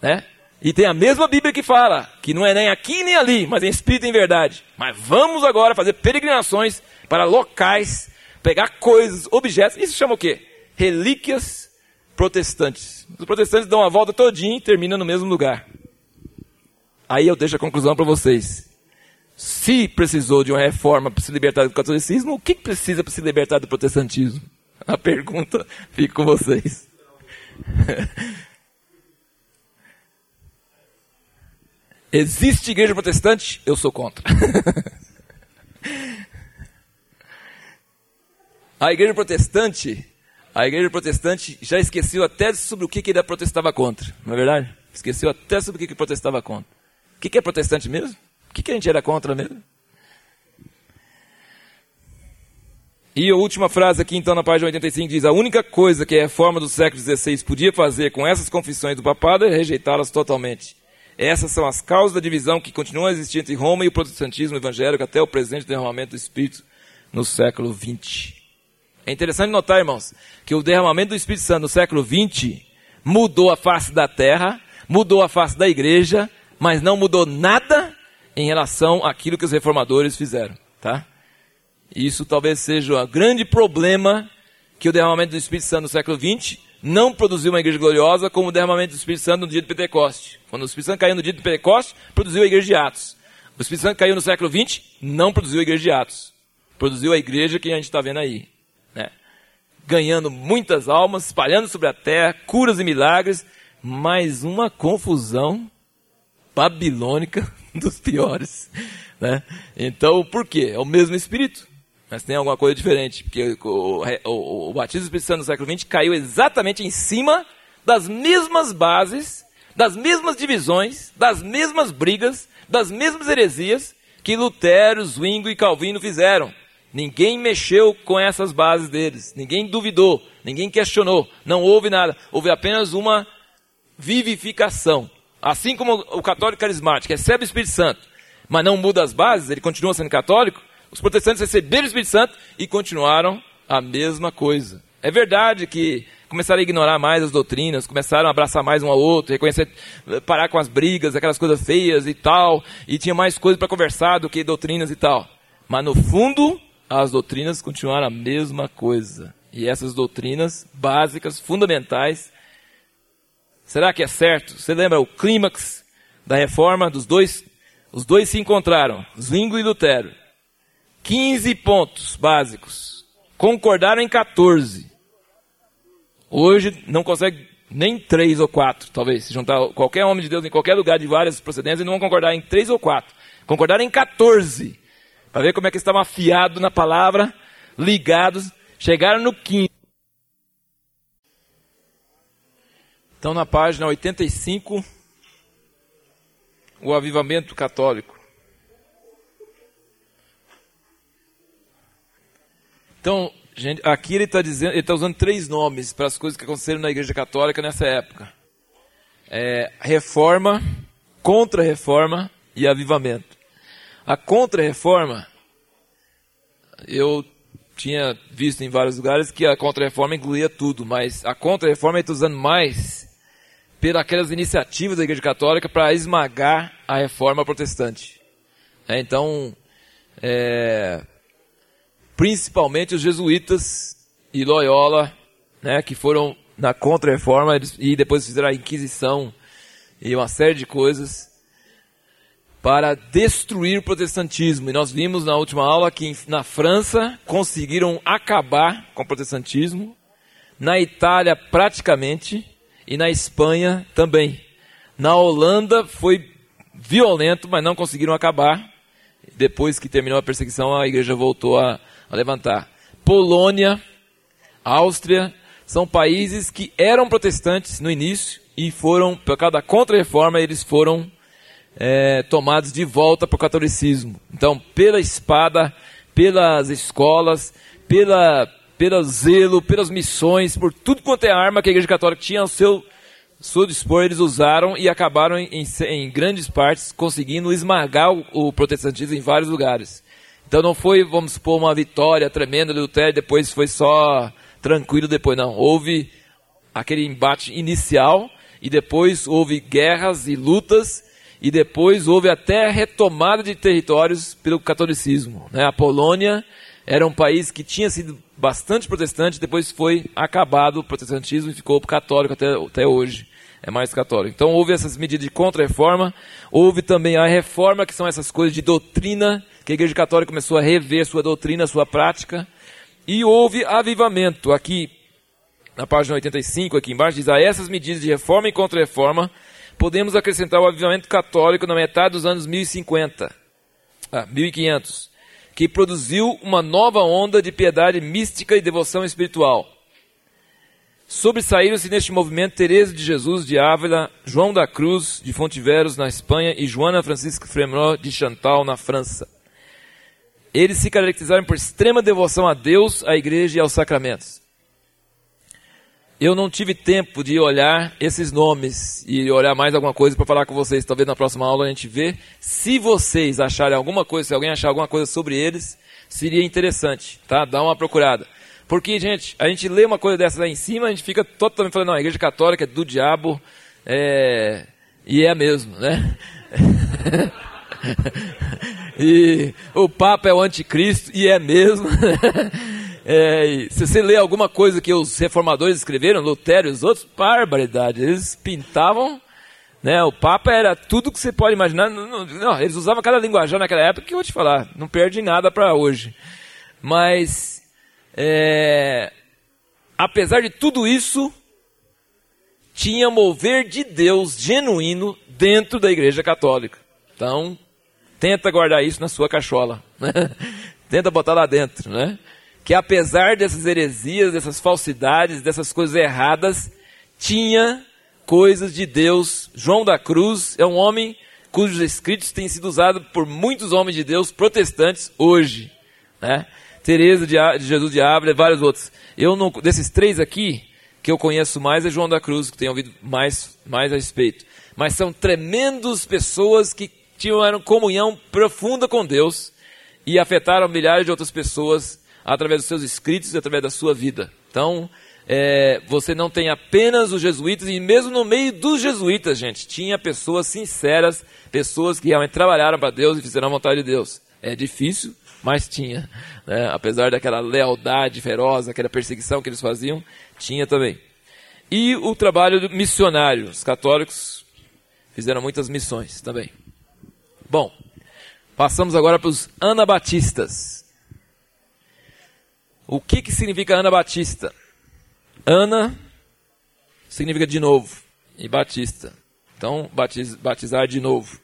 Né? E tem a mesma Bíblia que fala que não é nem aqui nem ali, mas em espírito e em verdade. Mas vamos agora fazer peregrinações para locais pegar coisas, objetos, isso chama o quê? Relíquias protestantes. Os protestantes dão a volta todinha e terminam no mesmo lugar. Aí eu deixo a conclusão para vocês. Se precisou de uma reforma para se libertar do catolicismo, o que precisa para se libertar do protestantismo? A pergunta fica com vocês. Existe igreja protestante? Eu sou contra. A igreja protestante, a igreja protestante já esqueceu até sobre o que, que ele protestava contra, não é verdade? Esqueceu até sobre o que, que protestava contra. O que, que é protestante mesmo? O que, que a gente era contra mesmo? E a última frase aqui, então, na página 85, diz: A única coisa que a reforma do século XVI podia fazer com essas confissões do papado é rejeitá-las totalmente. Essas são as causas da divisão que continuam a existir entre Roma e o protestantismo evangélico até o presente derramamento do Espírito no século XX. É interessante notar, irmãos, que o derramamento do Espírito Santo no século XX mudou a face da terra, mudou a face da igreja, mas não mudou nada em relação àquilo que os reformadores fizeram, tá? Isso talvez seja o grande problema que o derramamento do Espírito Santo no século XX não produziu uma igreja gloriosa como o derramamento do Espírito Santo no dia de Pentecoste. Quando o Espírito Santo caiu no dia de Pentecoste, produziu a igreja de Atos. O Espírito Santo caiu no século XX, não produziu a igreja de Atos. Produziu a igreja que a gente está vendo aí ganhando muitas almas, espalhando sobre a terra, curas e milagres, mas uma confusão babilônica dos piores. Né? Então, por quê? É o mesmo Espírito, mas tem alguma coisa diferente, porque o, o, o batismo do Espírito Santo no século XX caiu exatamente em cima das mesmas bases, das mesmas divisões, das mesmas brigas, das mesmas heresias que Lutero, Zwingo e Calvino fizeram. Ninguém mexeu com essas bases deles. Ninguém duvidou. Ninguém questionou. Não houve nada. Houve apenas uma vivificação. Assim como o católico carismático recebe o Espírito Santo, mas não muda as bases, ele continua sendo católico, os protestantes receberam o Espírito Santo e continuaram a mesma coisa. É verdade que começaram a ignorar mais as doutrinas, começaram a abraçar mais um ao outro, reconhecer, parar com as brigas, aquelas coisas feias e tal, e tinha mais coisas para conversar do que doutrinas e tal. Mas no fundo, as doutrinas continuaram a mesma coisa. E essas doutrinas básicas, fundamentais, será que é certo? Você lembra o clímax da reforma dos dois? Os dois se encontraram, Zwingli e Lutero. 15 pontos básicos. Concordaram em 14. Hoje não consegue nem três ou quatro, talvez. Se juntar qualquer homem de Deus em qualquer lugar de várias procedências, não vão concordar em três ou quatro. Concordaram em 14. Para ver como é que estavam afiados na palavra, ligados, chegaram no 15. Então, na página 85, o avivamento católico. Então, gente, aqui ele está dizendo, ele está usando três nomes para as coisas que aconteceram na Igreja Católica nessa época: é, reforma, contra-reforma e avivamento. A contra-reforma, eu tinha visto em vários lugares que a contra-reforma incluía tudo, mas a contra-reforma está usando mais pelas iniciativas da Igreja Católica para esmagar a reforma protestante. É, então, é, principalmente os jesuítas e Loyola, né, que foram na contra-reforma e depois fizeram a Inquisição e uma série de coisas para destruir o protestantismo. E nós vimos na última aula que na França conseguiram acabar com o protestantismo, na Itália praticamente e na Espanha também. Na Holanda foi violento, mas não conseguiram acabar. Depois que terminou a perseguição, a igreja voltou a, a levantar. Polônia, Áustria, são países que eram protestantes no início e foram, por causa da contra-reforma, eles foram é, tomados de volta para o catolicismo. Então, pela espada, pelas escolas, pela, pelo zelo, pelas missões, por tudo quanto é arma que a Igreja Católica tinha ao seu, seu dispor, eles usaram e acabaram em, em, em grandes partes conseguindo esmagar o, o, protestantismo em vários lugares. Então não foi, vamos supor, uma vitória tremenda de Lutero, depois foi só tranquilo depois, não. Houve aquele embate inicial e depois houve guerras e lutas e depois houve até retomada de territórios pelo catolicismo. Né? A Polônia era um país que tinha sido bastante protestante, depois foi acabado o protestantismo e ficou católico até, até hoje. É mais católico. Então houve essas medidas de contra-reforma, houve também a reforma, que são essas coisas de doutrina, que a Igreja Católica começou a rever sua doutrina, sua prática, e houve avivamento. Aqui, na página 85, aqui embaixo, diz: a essas medidas de reforma e contra-reforma podemos acrescentar o avivamento católico na metade dos anos 1050, ah, 1500, que produziu uma nova onda de piedade mística e devoção espiritual. Sobressaíram-se neste movimento Teresa de Jesus de Ávila, João da Cruz de Fontiveros na Espanha e Joana Francisca Fremont de Chantal na França. Eles se caracterizaram por extrema devoção a Deus, à igreja e aos sacramentos eu não tive tempo de olhar esses nomes e olhar mais alguma coisa para falar com vocês. Talvez na próxima aula a gente vê. Se vocês acharem alguma coisa, se alguém achar alguma coisa sobre eles, seria interessante, tá? Dá uma procurada. Porque, gente, a gente lê uma coisa dessa lá em cima, a gente fica totalmente falando, não, a igreja católica é do diabo, é... e é mesmo, né? e o Papa é o anticristo, e é mesmo. É, se você lê alguma coisa que os reformadores escreveram, Lutero e os outros, barbaridade. Eles pintavam, né? O Papa era tudo que você pode imaginar. Não, não, eles usavam cada linguajar naquela época que eu vou te falar, não perde nada para hoje. Mas, é, apesar de tudo isso, tinha mover de Deus genuíno dentro da Igreja Católica. Então, tenta guardar isso na sua cachola. Né? tenta botar lá dentro, né? Que apesar dessas heresias, dessas falsidades, dessas coisas erradas, tinha coisas de Deus. João da Cruz é um homem cujos escritos têm sido usados por muitos homens de Deus protestantes hoje. Né? Teresa de, Jesus de Ávila vários outros. Eu não, desses três aqui, que eu conheço mais é João da Cruz, que tenho ouvido mais, mais a respeito. Mas são tremendas pessoas que tiveram comunhão profunda com Deus e afetaram milhares de outras pessoas através dos seus escritos e através da sua vida. Então, é, você não tem apenas os jesuítas, e mesmo no meio dos jesuítas, gente, tinha pessoas sinceras, pessoas que realmente trabalharam para Deus e fizeram a vontade de Deus. É difícil, mas tinha. Né? Apesar daquela lealdade feroz, aquela perseguição que eles faziam, tinha também. E o trabalho missionário. Os católicos fizeram muitas missões também. Bom, passamos agora para os anabatistas. O que, que significa anabatista? Ana significa de novo, e batista. Então, batiz, batizar de novo.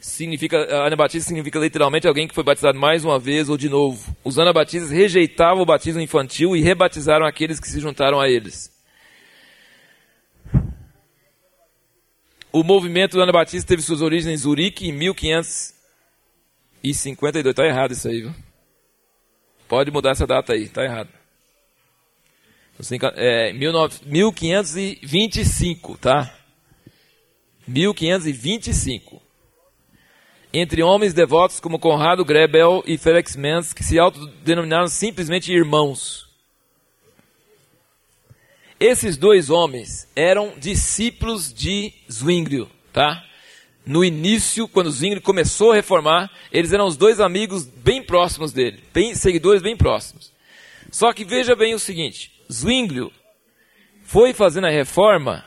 Significa, anabatista significa literalmente alguém que foi batizado mais uma vez ou de novo. Os anabatistas rejeitavam o batismo infantil e rebatizaram aqueles que se juntaram a eles. O movimento anabatista teve suas origens em Zurique em 1552. Está errado isso aí, viu? Pode mudar essa data aí, está errado. É, 1525, tá? 1525. Entre homens devotos como Conrado Grebel e Felix Menz, que se autodenominaram simplesmente irmãos. Esses dois homens eram discípulos de Zwinglio, tá? No início, quando Zwinglio começou a reformar, eles eram os dois amigos bem próximos dele, bem, seguidores bem próximos. Só que veja bem o seguinte, Zwinglio foi fazendo a reforma,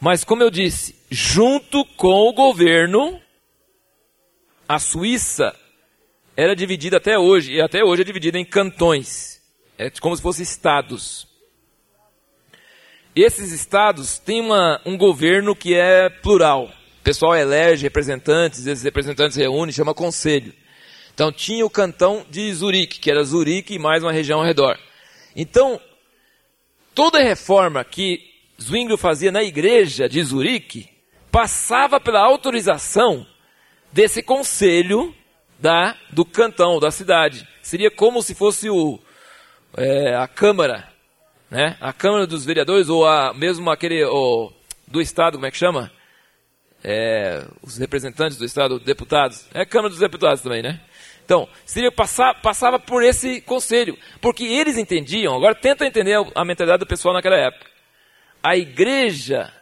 mas como eu disse, junto com o governo, a Suíça era dividida até hoje, e até hoje é dividida em cantões. É como se fossem estados. Esses estados têm uma, um governo que é plural. Pessoal elege representantes, esses representantes reúnem, chama conselho. Então tinha o cantão de Zurique, que era Zurique e mais uma região ao redor. Então, toda reforma que Zwinglio fazia na igreja de Zurique passava pela autorização desse conselho da, do cantão, da cidade. Seria como se fosse o, é, a Câmara, né? a Câmara dos Vereadores, ou a, mesmo aquele o, do Estado, como é que chama? É, os representantes do Estado, deputados. É a Câmara dos Deputados também, né? Então, seria passar, passava por esse conselho, porque eles entendiam, agora tenta entender a mentalidade do pessoal naquela época. A igreja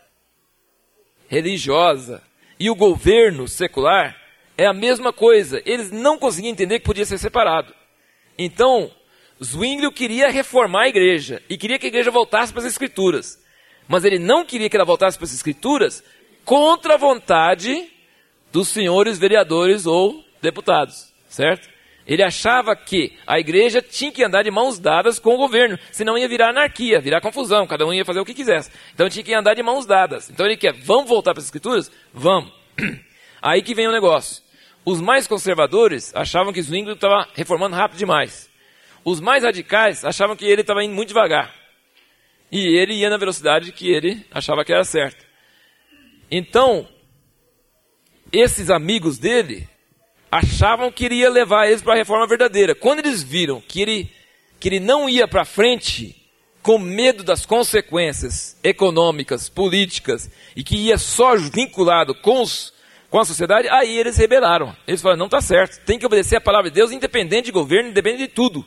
religiosa e o governo secular é a mesma coisa. Eles não conseguiam entender que podia ser separado. Então, Zwinglio queria reformar a igreja e queria que a igreja voltasse para as escrituras. Mas ele não queria que ela voltasse para as escrituras contra a vontade dos senhores vereadores ou deputados certo? Ele achava que a igreja tinha que andar de mãos dadas com o governo, senão ia virar anarquia, virar confusão, cada um ia fazer o que quisesse. Então tinha que andar de mãos dadas. Então ele quer, vamos voltar para as escrituras? Vamos. Aí que vem o negócio. Os mais conservadores achavam que Zwingli estava reformando rápido demais. Os mais radicais achavam que ele estava indo muito devagar. E ele ia na velocidade que ele achava que era certa. Então, esses amigos dele achavam que ele ia levar eles para a reforma verdadeira. Quando eles viram que ele, que ele não ia para frente, com medo das consequências econômicas, políticas, e que ia só vinculado com, os, com a sociedade, aí eles rebelaram. Eles falaram, não está certo, tem que obedecer a palavra de Deus, independente de governo, independente de tudo.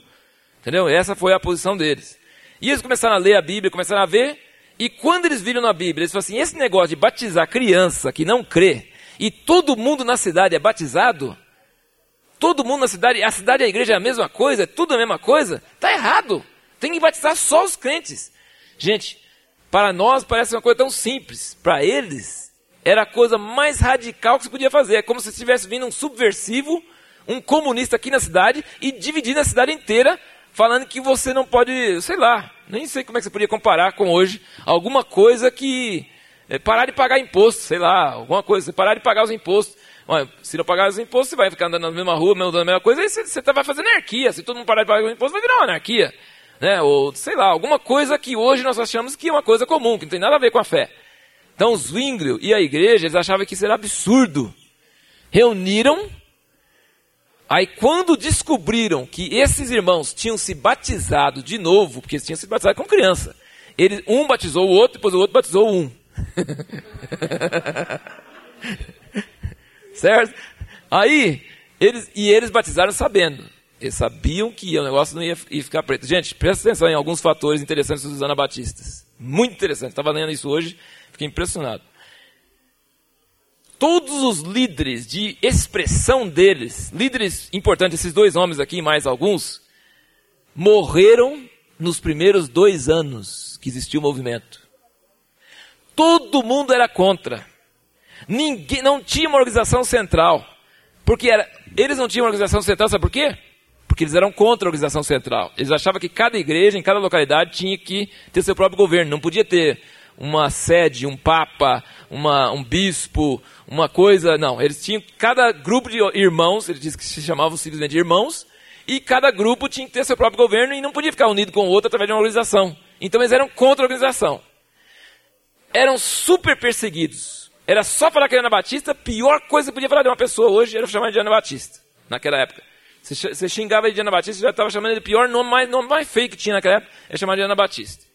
Entendeu? Essa foi a posição deles. E eles começaram a ler a Bíblia, começaram a ver, e quando eles viram na Bíblia, eles falaram assim, esse negócio de batizar criança que não crê, e todo mundo na cidade é batizado, todo mundo na cidade, a cidade e a igreja é a mesma coisa, é tudo a mesma coisa, está errado. Tem que batizar só os crentes. Gente, para nós parece uma coisa tão simples. Para eles, era a coisa mais radical que se podia fazer. É como se estivesse vindo um subversivo, um comunista aqui na cidade e dividindo a cidade inteira, falando que você não pode, sei lá, nem sei como é que você podia comparar com hoje, alguma coisa que. É, parar de pagar imposto, sei lá, alguma coisa, parar de pagar os impostos. Olha, se não pagar os impostos, você vai ficar andando na mesma rua, andando na mesma coisa, aí você, tá, vai fazer anarquia. Se todo mundo parar de pagar os impostos, vai virar uma anarquia. Né? Ou, sei lá, alguma coisa que hoje nós achamos que é uma coisa comum, que não tem nada a ver com a fé. Então, Zwinglio e a igreja, eles achavam que isso era absurdo. Reuniram, aí quando descobriram que esses irmãos tinham se batizado de novo, porque eles tinham se batizado com criança, ele, um batizou o outro, depois o outro batizou um. Certo? Aí, eles, e eles batizaram sabendo. Eles sabiam que o negócio não ia, ia ficar preto. Gente, presta atenção em alguns fatores interessantes dos anabatistas. Muito interessante. Estava lendo isso hoje, fiquei impressionado. Todos os líderes de expressão deles, líderes importantes, esses dois homens aqui, mais alguns, morreram nos primeiros dois anos que existiu o movimento. Todo mundo era contra. Ninguém, não tinha uma organização central. Porque era, eles não tinham uma organização central, sabe por quê? Porque eles eram contra a organização central. Eles achavam que cada igreja, em cada localidade, tinha que ter seu próprio governo. Não podia ter uma sede, um papa, uma, um bispo, uma coisa. Não, eles tinham cada grupo de irmãos, eles dizem que se chamavam simplesmente irmãos, e cada grupo tinha que ter seu próprio governo e não podia ficar unido com o outro através de uma organização. Então eles eram contra a organização. Eram super perseguidos. Era só falar que era Batista, a pior coisa que podia falar de uma pessoa hoje era chamar de Ana Batista, naquela época. Você xingava ele de Ana Batista, já estava chamando ele de pior nome mais, nome mais feio que tinha naquela época, é chamar de Ana Batista.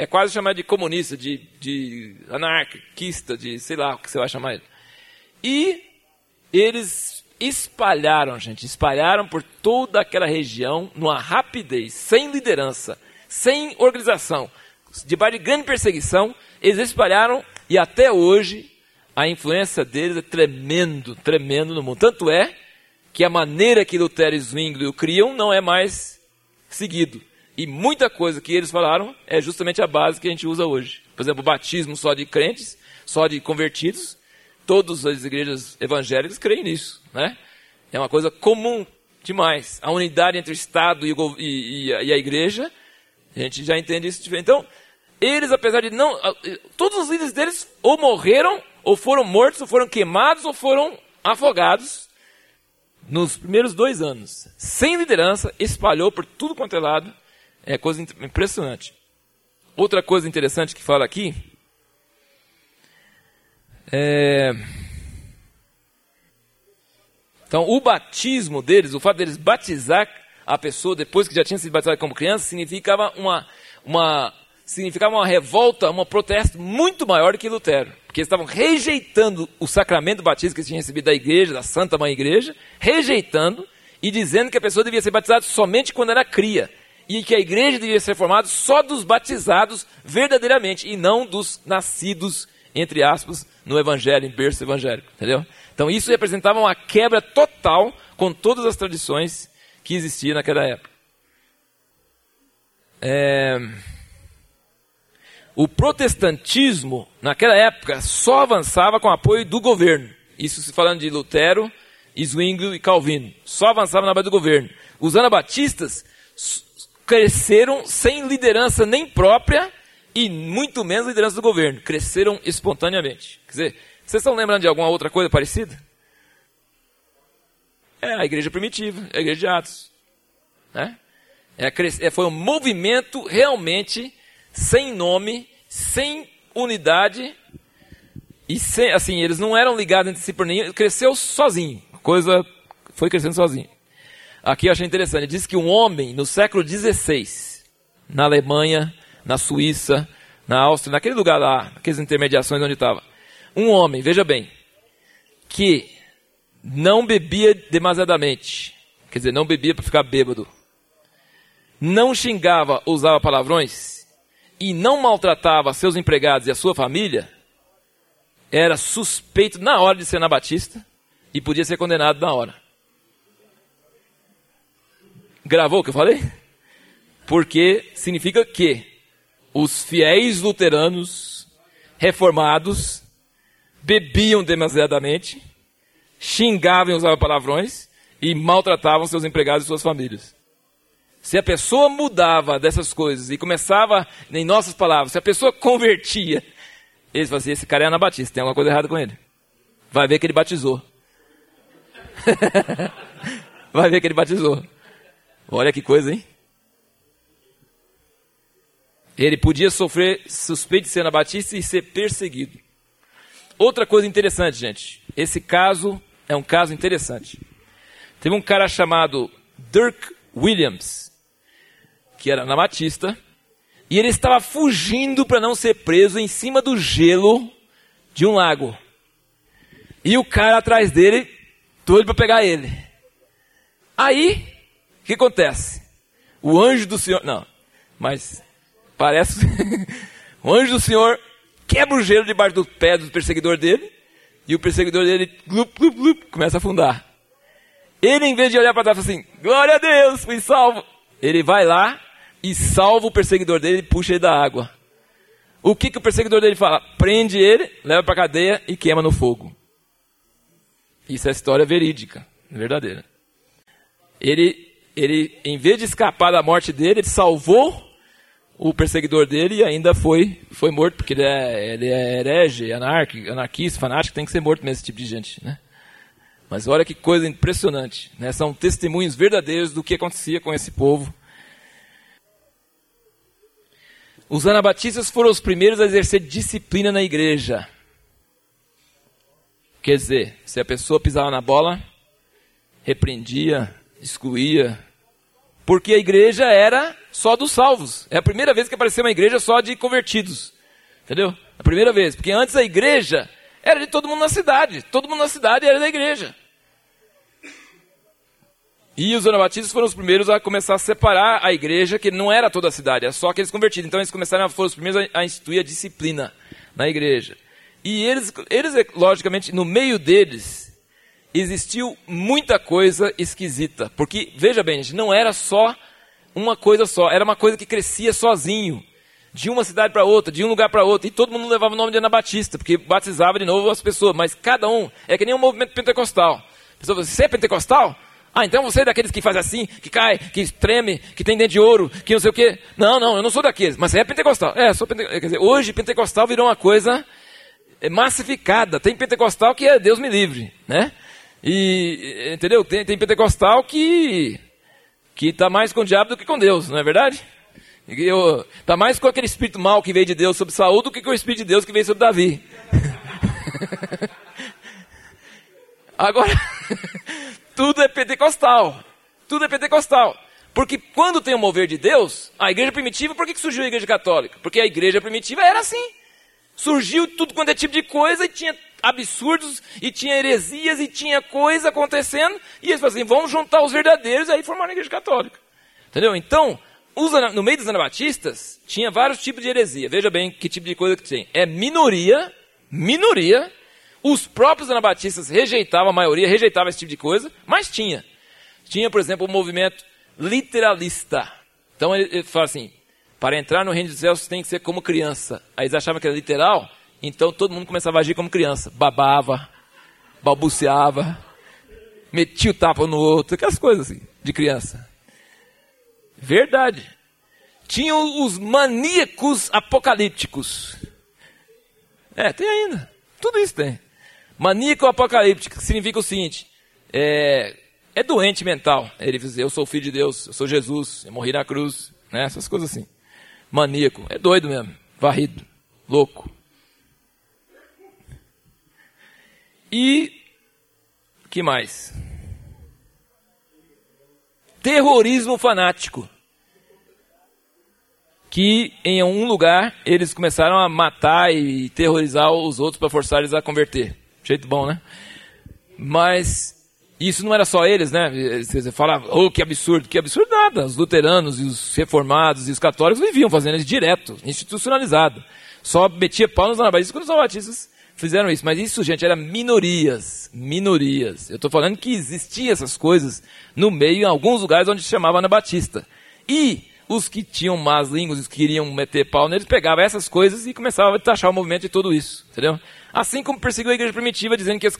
É quase chamar de comunista, de, de anarquista, de sei lá o que você vai chamar ele. E eles espalharam, gente, espalharam por toda aquela região numa rapidez, sem liderança, sem organização, debaixo de grande perseguição, eles espalharam e até hoje a influência deles é tremendo, tremendo no mundo. Tanto é que a maneira que Lutero e Zwingli o criam não é mais seguido. E muita coisa que eles falaram é justamente a base que a gente usa hoje. Por exemplo, o batismo só de crentes, só de convertidos. Todas as igrejas evangélicas creem nisso. Né? É uma coisa comum demais. A unidade entre o Estado e, e, e, a, igreja, a gente já entende isso. Então, eles, apesar de não. Todos os líderes deles ou morreram, ou foram mortos, ou foram queimados, ou foram afogados nos primeiros dois anos. Sem liderança, espalhou por tudo quanto é lado é coisa impressionante. Outra coisa interessante que fala aqui é. Então, o batismo deles, o fato deles batizar a pessoa depois que já tinha sido batizado como criança, significava uma, uma, significava uma revolta, um protesto muito maior que Lutero. Porque eles estavam rejeitando o sacramento do batismo que eles tinham recebido da igreja, da Santa Mãe Igreja, rejeitando e dizendo que a pessoa devia ser batizada somente quando era cria e que a igreja devia ser formada só dos batizados verdadeiramente e não dos nascidos, entre aspas, no evangelho, em berço evangélico, entendeu? Então isso representava uma quebra total com todas as tradições que existiam naquela época. É... O protestantismo, naquela época, só avançava com apoio do governo. Isso se falando de Lutero, Zwingli e Calvino. Só avançava na base do governo. Os anabatistas cresceram sem liderança nem própria e muito menos liderança do governo. Cresceram espontaneamente. Quer dizer, vocês estão lembrando de alguma outra coisa parecida? É a igreja primitiva, a igreja de Atos. Né? É, é, foi um movimento realmente sem nome, sem unidade e sem, assim, eles não eram ligados entre si por nenhum, cresceu sozinho. A coisa foi crescendo sozinho. Aqui eu achei interessante. Diz que um homem no século XVI, na Alemanha, na Suíça, na Áustria, naquele lugar lá, aquelas intermediações onde estava, um homem, veja bem, que não bebia demasiadamente, quer dizer, não bebia para ficar bêbado, não xingava, usava palavrões e não maltratava seus empregados e a sua família, era suspeito na hora de ser anabatista e podia ser condenado na hora. Gravou o que eu falei? Porque significa que os fiéis luteranos reformados bebiam demasiadamente, xingavam e usavam palavrões e maltratavam seus empregados e suas famílias. Se a pessoa mudava dessas coisas e começava, em nossas palavras, se a pessoa convertia, eles faziam assim, esse cara é anabatista, tem alguma coisa errada com ele. Vai ver que ele batizou. Vai ver que ele batizou. Olha que coisa, hein? Ele podia sofrer suspeito de ser anabatista e ser perseguido. Outra coisa interessante, gente. Esse caso é um caso interessante. Teve um cara chamado Dirk Williams, que era anabatista, e ele estava fugindo para não ser preso em cima do gelo de um lago. E o cara atrás dele, doido para pegar ele. Aí, que acontece? O anjo do Senhor. Não, mas parece. o anjo do Senhor quebra o gelo debaixo do pé do perseguidor dele. E o perseguidor dele glup, glup, glup, começa a afundar. Ele, em vez de olhar para trás, assim: Glória a Deus, fui salvo. Ele vai lá e salva o perseguidor dele e puxa ele da água. O que, que o perseguidor dele fala? Prende ele, leva para a cadeia e queima no fogo. Isso é história verídica, verdadeira. Ele, ele, em vez de escapar da morte dele, ele salvou o perseguidor dele e ainda foi, foi morto, porque ele é, ele é herege, anarquista, anarquista, fanático, tem que ser morto mesmo esse tipo de gente. Né? Mas olha que coisa impressionante. Né? São testemunhos verdadeiros do que acontecia com esse povo. Os anabatistas foram os primeiros a exercer disciplina na igreja. Quer dizer, se a pessoa pisava na bola, repreendia, excluía. Porque a igreja era só dos salvos. É a primeira vez que apareceu uma igreja só de convertidos. Entendeu? A primeira vez. Porque antes a igreja era de todo mundo na cidade. Todo mundo na cidade era da igreja. E os anabatistas foram os primeiros a começar a separar a igreja, que não era toda a cidade, era só aqueles convertidos. Então eles começaram foram os primeiros a, a instituir a disciplina na igreja. E eles, eles, logicamente, no meio deles, existiu muita coisa esquisita. Porque, veja bem, gente, não era só uma coisa só, era uma coisa que crescia sozinho. De uma cidade para outra, de um lugar para outro. E todo mundo levava o nome de Anabatista, porque batizava de novo as pessoas. Mas cada um é que nem um movimento pentecostal. A pessoa fala, você é pentecostal? Ah, então você é daqueles que faz assim, que cai, que treme, que tem dente de ouro, que não sei o quê. Não, não, eu não sou daqueles. Mas você é pentecostal. É, sou pentecostal. Quer dizer, hoje pentecostal virou uma coisa massificada. Tem pentecostal que é Deus me livre, né? E, entendeu? Tem, tem pentecostal que que está mais com o diabo do que com Deus, não é verdade? Está mais com aquele espírito mal que veio de Deus sobre Saúl do que com o espírito de Deus que veio sobre Davi. Agora, tudo é pentecostal. Tudo é pentecostal. Porque quando tem o mover de Deus, a igreja primitiva, por que surgiu a igreja católica? Porque a igreja primitiva era assim surgiu tudo quanto é tipo de coisa, e tinha absurdos, e tinha heresias, e tinha coisa acontecendo, e eles falaram assim, vamos juntar os verdadeiros, e aí formaram a igreja católica. Entendeu? Então, os, no meio dos anabatistas, tinha vários tipos de heresia. Veja bem que tipo de coisa que tem. É minoria, minoria, os próprios anabatistas rejeitavam, a maioria rejeitava esse tipo de coisa, mas tinha. Tinha, por exemplo, o movimento literalista. Então ele, ele fala assim, para entrar no reino dos céus tem que ser como criança. Aí eles achavam que era literal, então todo mundo começava a agir como criança. Babava, balbuciava, metia o tapa no outro, aquelas coisas assim, de criança. Verdade. Tinham os maníacos apocalípticos. É, tem ainda. Tudo isso tem. Maníaco apocalíptico significa o seguinte: é, é doente mental. Ele diz, eu sou filho de Deus, eu sou Jesus, eu morri na cruz, né? essas coisas assim maníaco. É doido mesmo. Varrido. Louco. E que mais? Terrorismo fanático. Que em um lugar eles começaram a matar e terrorizar os outros para forçar eles a converter. Jeito bom, né? Mas isso não era só eles, né? Você fala, oh, que absurdo, que absurdo nada. Os luteranos e os reformados e os católicos viviam fazendo isso direto, institucionalizado. Só metia pau nos anabatistas quando os anabatistas fizeram isso. Mas isso, gente, era minorias, minorias. Eu estou falando que existiam essas coisas no meio, em alguns lugares onde se chamava anabatista. E os que tinham más línguas, os que queriam meter pau neles, pegavam essas coisas e começavam a taxar o movimento de tudo isso, entendeu? Assim como perseguiu a igreja primitiva, dizendo que as,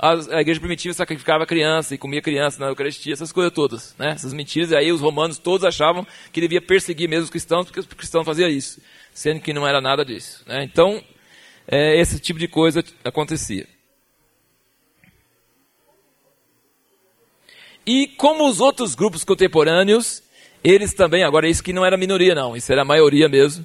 a, a, igreja primitiva sacrificava criança e comia criança na Eucaristia, essas coisas todas, né? Essas mentiras, e aí os romanos todos achavam que devia perseguir mesmo os cristãos, porque os cristãos faziam isso, sendo que não era nada disso, né? Então, é, esse tipo de coisa acontecia. E como os outros grupos contemporâneos, eles também, agora isso que não era minoria não, isso era a maioria mesmo,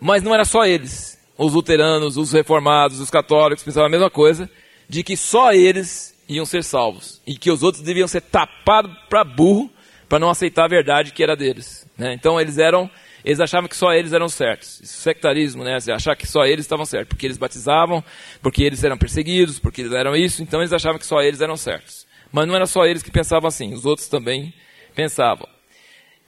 mas não era só eles. Os luteranos, os reformados, os católicos pensavam a mesma coisa, de que só eles iam ser salvos e que os outros deviam ser tapados para burro para não aceitar a verdade que era deles. Né? Então eles eram, eles achavam que só eles eram certos. Sectarismo, né? Achar que só eles estavam certos, porque eles batizavam, porque eles eram perseguidos, porque eles eram isso, então eles achavam que só eles eram certos. Mas não era só eles que pensavam assim, os outros também pensavam.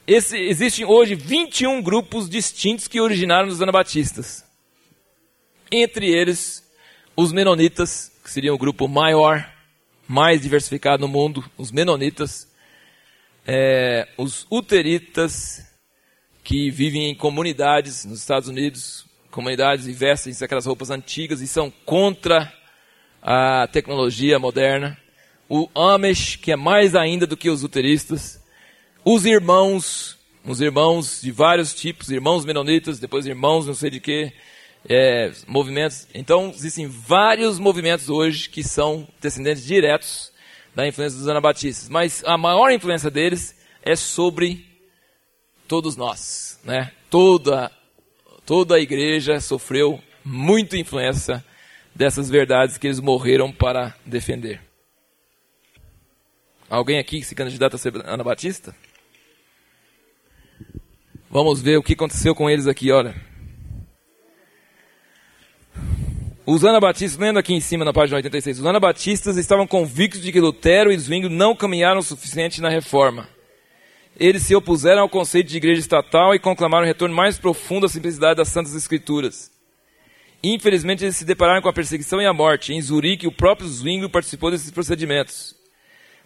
Esse, existem hoje 21 grupos distintos que originaram nos anabatistas. Entre eles, os menonitas, que seriam o grupo maior, mais diversificado no mundo, os menonitas, é, os uteritas, que vivem em comunidades nos Estados Unidos, comunidades e vestem aquelas roupas antigas e são contra a tecnologia moderna. O Amish, que é mais ainda do que os uteristas. Os irmãos, os irmãos de vários tipos, irmãos menonitas, depois irmãos não sei de que, é, movimentos. Então, existem vários movimentos hoje que são descendentes diretos da influência dos anabatistas. Mas a maior influência deles é sobre todos nós. Né? Toda, toda a igreja sofreu muita influência dessas verdades que eles morreram para defender. Alguém aqui que se candidata a ser anabatista? Vamos ver o que aconteceu com eles aqui, olha. Os anabatistas, lendo aqui em cima na página 86, os anabatistas estavam convictos de que Lutero e Zwingli não caminharam o suficiente na reforma. Eles se opuseram ao conceito de igreja estatal e conclamaram o retorno mais profundo à simplicidade das Santas Escrituras. Infelizmente, eles se depararam com a perseguição e a morte. Em Zurique, o próprio Zwingli participou desses procedimentos.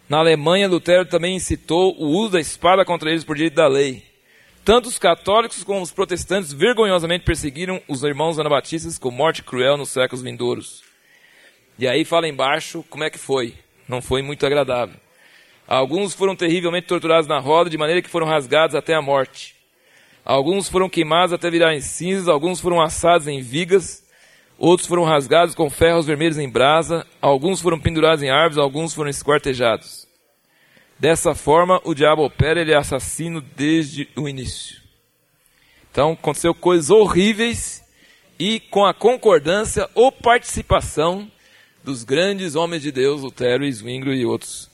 Na Alemanha, Lutero também incitou o uso da espada contra eles por direito da lei. Tanto os católicos como os protestantes vergonhosamente perseguiram os irmãos anabatistas com morte cruel nos séculos vindouros. E aí fala embaixo como é que foi. Não foi muito agradável. Alguns foram terrivelmente torturados na roda, de maneira que foram rasgados até a morte. Alguns foram queimados até virarem cinzas, alguns foram assados em vigas, outros foram rasgados com ferros vermelhos em brasa, alguns foram pendurados em árvores, alguns foram esquartejados. Dessa forma, o diabo opera, ele é assassino desde o início. Então, aconteceu coisas horríveis e com a concordância ou participação dos grandes homens de Deus, Lutero Zwingli e outros.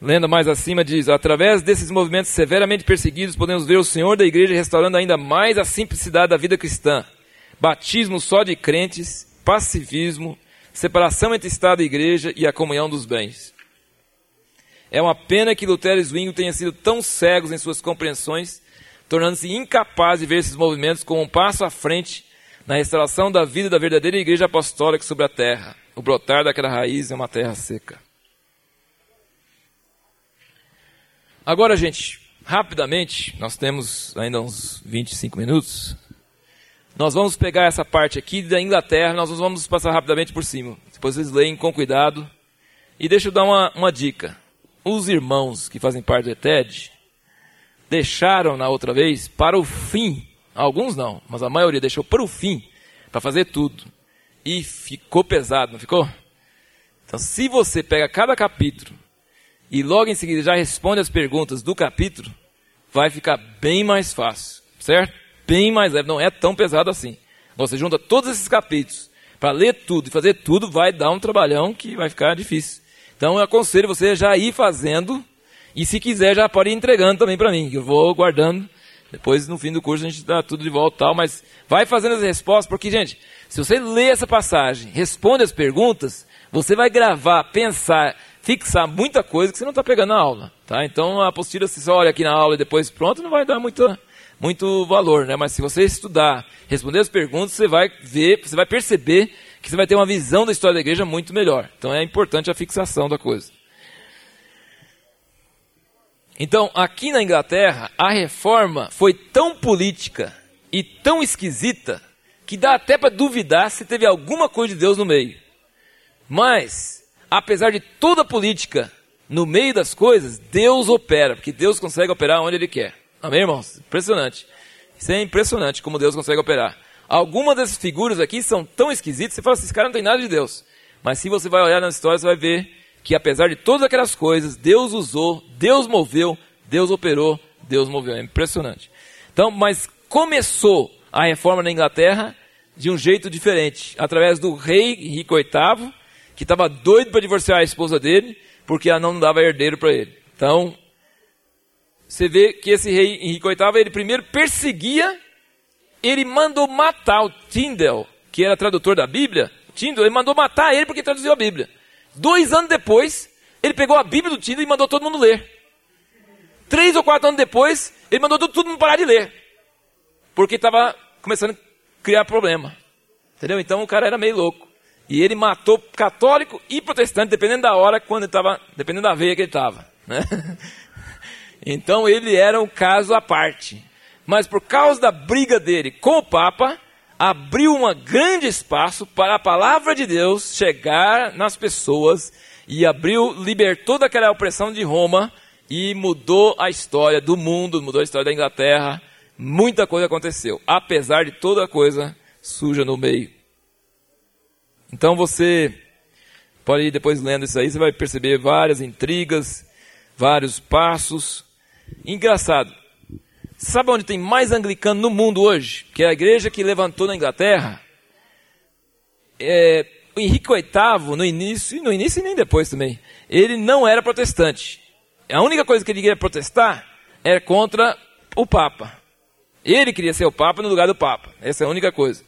Lendo mais acima diz: através desses movimentos severamente perseguidos, podemos ver o Senhor da igreja restaurando ainda mais a simplicidade da vida cristã. Batismo só de crentes, passivismo, separação entre Estado e Igreja e a comunhão dos bens. É uma pena que Lutero e Zwingli tenham sido tão cegos em suas compreensões, tornando-se incapazes de ver esses movimentos como um passo à frente na restauração da vida da verdadeira Igreja Apostólica sobre a terra. O brotar daquela raiz é uma terra seca. Agora, gente, rapidamente, nós temos ainda uns 25 minutos. Nós vamos pegar essa parte aqui da Inglaterra, nós vamos passar rapidamente por cima. Depois vocês leem com cuidado. E deixa eu dar uma, uma dica. Os irmãos que fazem parte do ETED deixaram na outra vez para o fim, alguns não, mas a maioria deixou para o fim, para fazer tudo. E ficou pesado, não ficou? Então, se você pega cada capítulo e logo em seguida já responde as perguntas do capítulo, vai ficar bem mais fácil, certo? bem mais leve, não é tão pesado assim. Você junta todos esses capítulos para ler tudo e fazer tudo, vai dar um trabalhão que vai ficar difícil. Então eu aconselho você já ir fazendo e se quiser já pode ir entregando também para mim, que eu vou guardando. Depois no fim do curso a gente dá tudo de volta tal, mas vai fazendo as respostas, porque gente, se você lê essa passagem, responde as perguntas, você vai gravar, pensar, fixar muita coisa que você não está pegando na aula, tá? Então a apostila se só olha aqui na aula e depois pronto, não vai dar muita muito valor, né? Mas se você estudar, responder as perguntas, você vai ver, você vai perceber que você vai ter uma visão da história da igreja muito melhor. Então é importante a fixação da coisa. Então, aqui na Inglaterra, a reforma foi tão política e tão esquisita que dá até para duvidar se teve alguma coisa de Deus no meio. Mas, apesar de toda a política no meio das coisas, Deus opera, porque Deus consegue operar onde Ele quer. Amém, irmãos? Impressionante. Isso é impressionante como Deus consegue operar. Algumas dessas figuras aqui são tão esquisitas, você fala assim, esse cara não tem nada de Deus. Mas se você vai olhar na história, você vai ver que apesar de todas aquelas coisas, Deus usou, Deus moveu, Deus operou, Deus moveu. É impressionante. Então, mas começou a reforma na Inglaterra de um jeito diferente, através do rei Henrique VIII, que estava doido para divorciar a esposa dele, porque ela não dava herdeiro para ele. Então, você vê que esse rei Henrique VIII, ele primeiro perseguia, ele mandou matar o Tyndale, que era tradutor da Bíblia. Tyndale, ele mandou matar ele porque traduziu a Bíblia. Dois anos depois, ele pegou a Bíblia do Tinder e mandou todo mundo ler. Três ou quatro anos depois, ele mandou todo mundo parar de ler. Porque estava começando a criar problema. Entendeu? Então o cara era meio louco. E ele matou católico e protestante, dependendo da hora, quando ele estava, dependendo da veia que ele estava. Né? Então ele era um caso à parte. Mas por causa da briga dele com o Papa, abriu um grande espaço para a palavra de Deus chegar nas pessoas e abriu, libertou daquela opressão de Roma e mudou a história do mundo, mudou a história da Inglaterra. Muita coisa aconteceu, apesar de toda coisa suja no meio. Então você pode ir depois lendo isso aí, você vai perceber várias intrigas, vários passos. Engraçado, Sabe onde tem mais anglicano no mundo hoje? Que é a igreja que levantou na Inglaterra. É, o Henrique VIII, no início, no início e nem depois também, ele não era protestante. A única coisa que ele queria protestar era contra o Papa. Ele queria ser o Papa no lugar do Papa. Essa é a única coisa.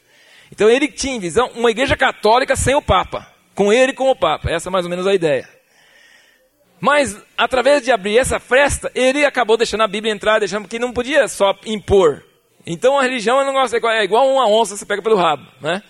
Então ele tinha em visão uma igreja católica sem o Papa. Com ele como Papa. Essa é mais ou menos a ideia. Mas, através de abrir essa fresta, ele acabou deixando a Bíblia entrar, deixando que não podia só impor. Então a religião é, um negócio, é igual uma onça, você pega pelo rabo. Né?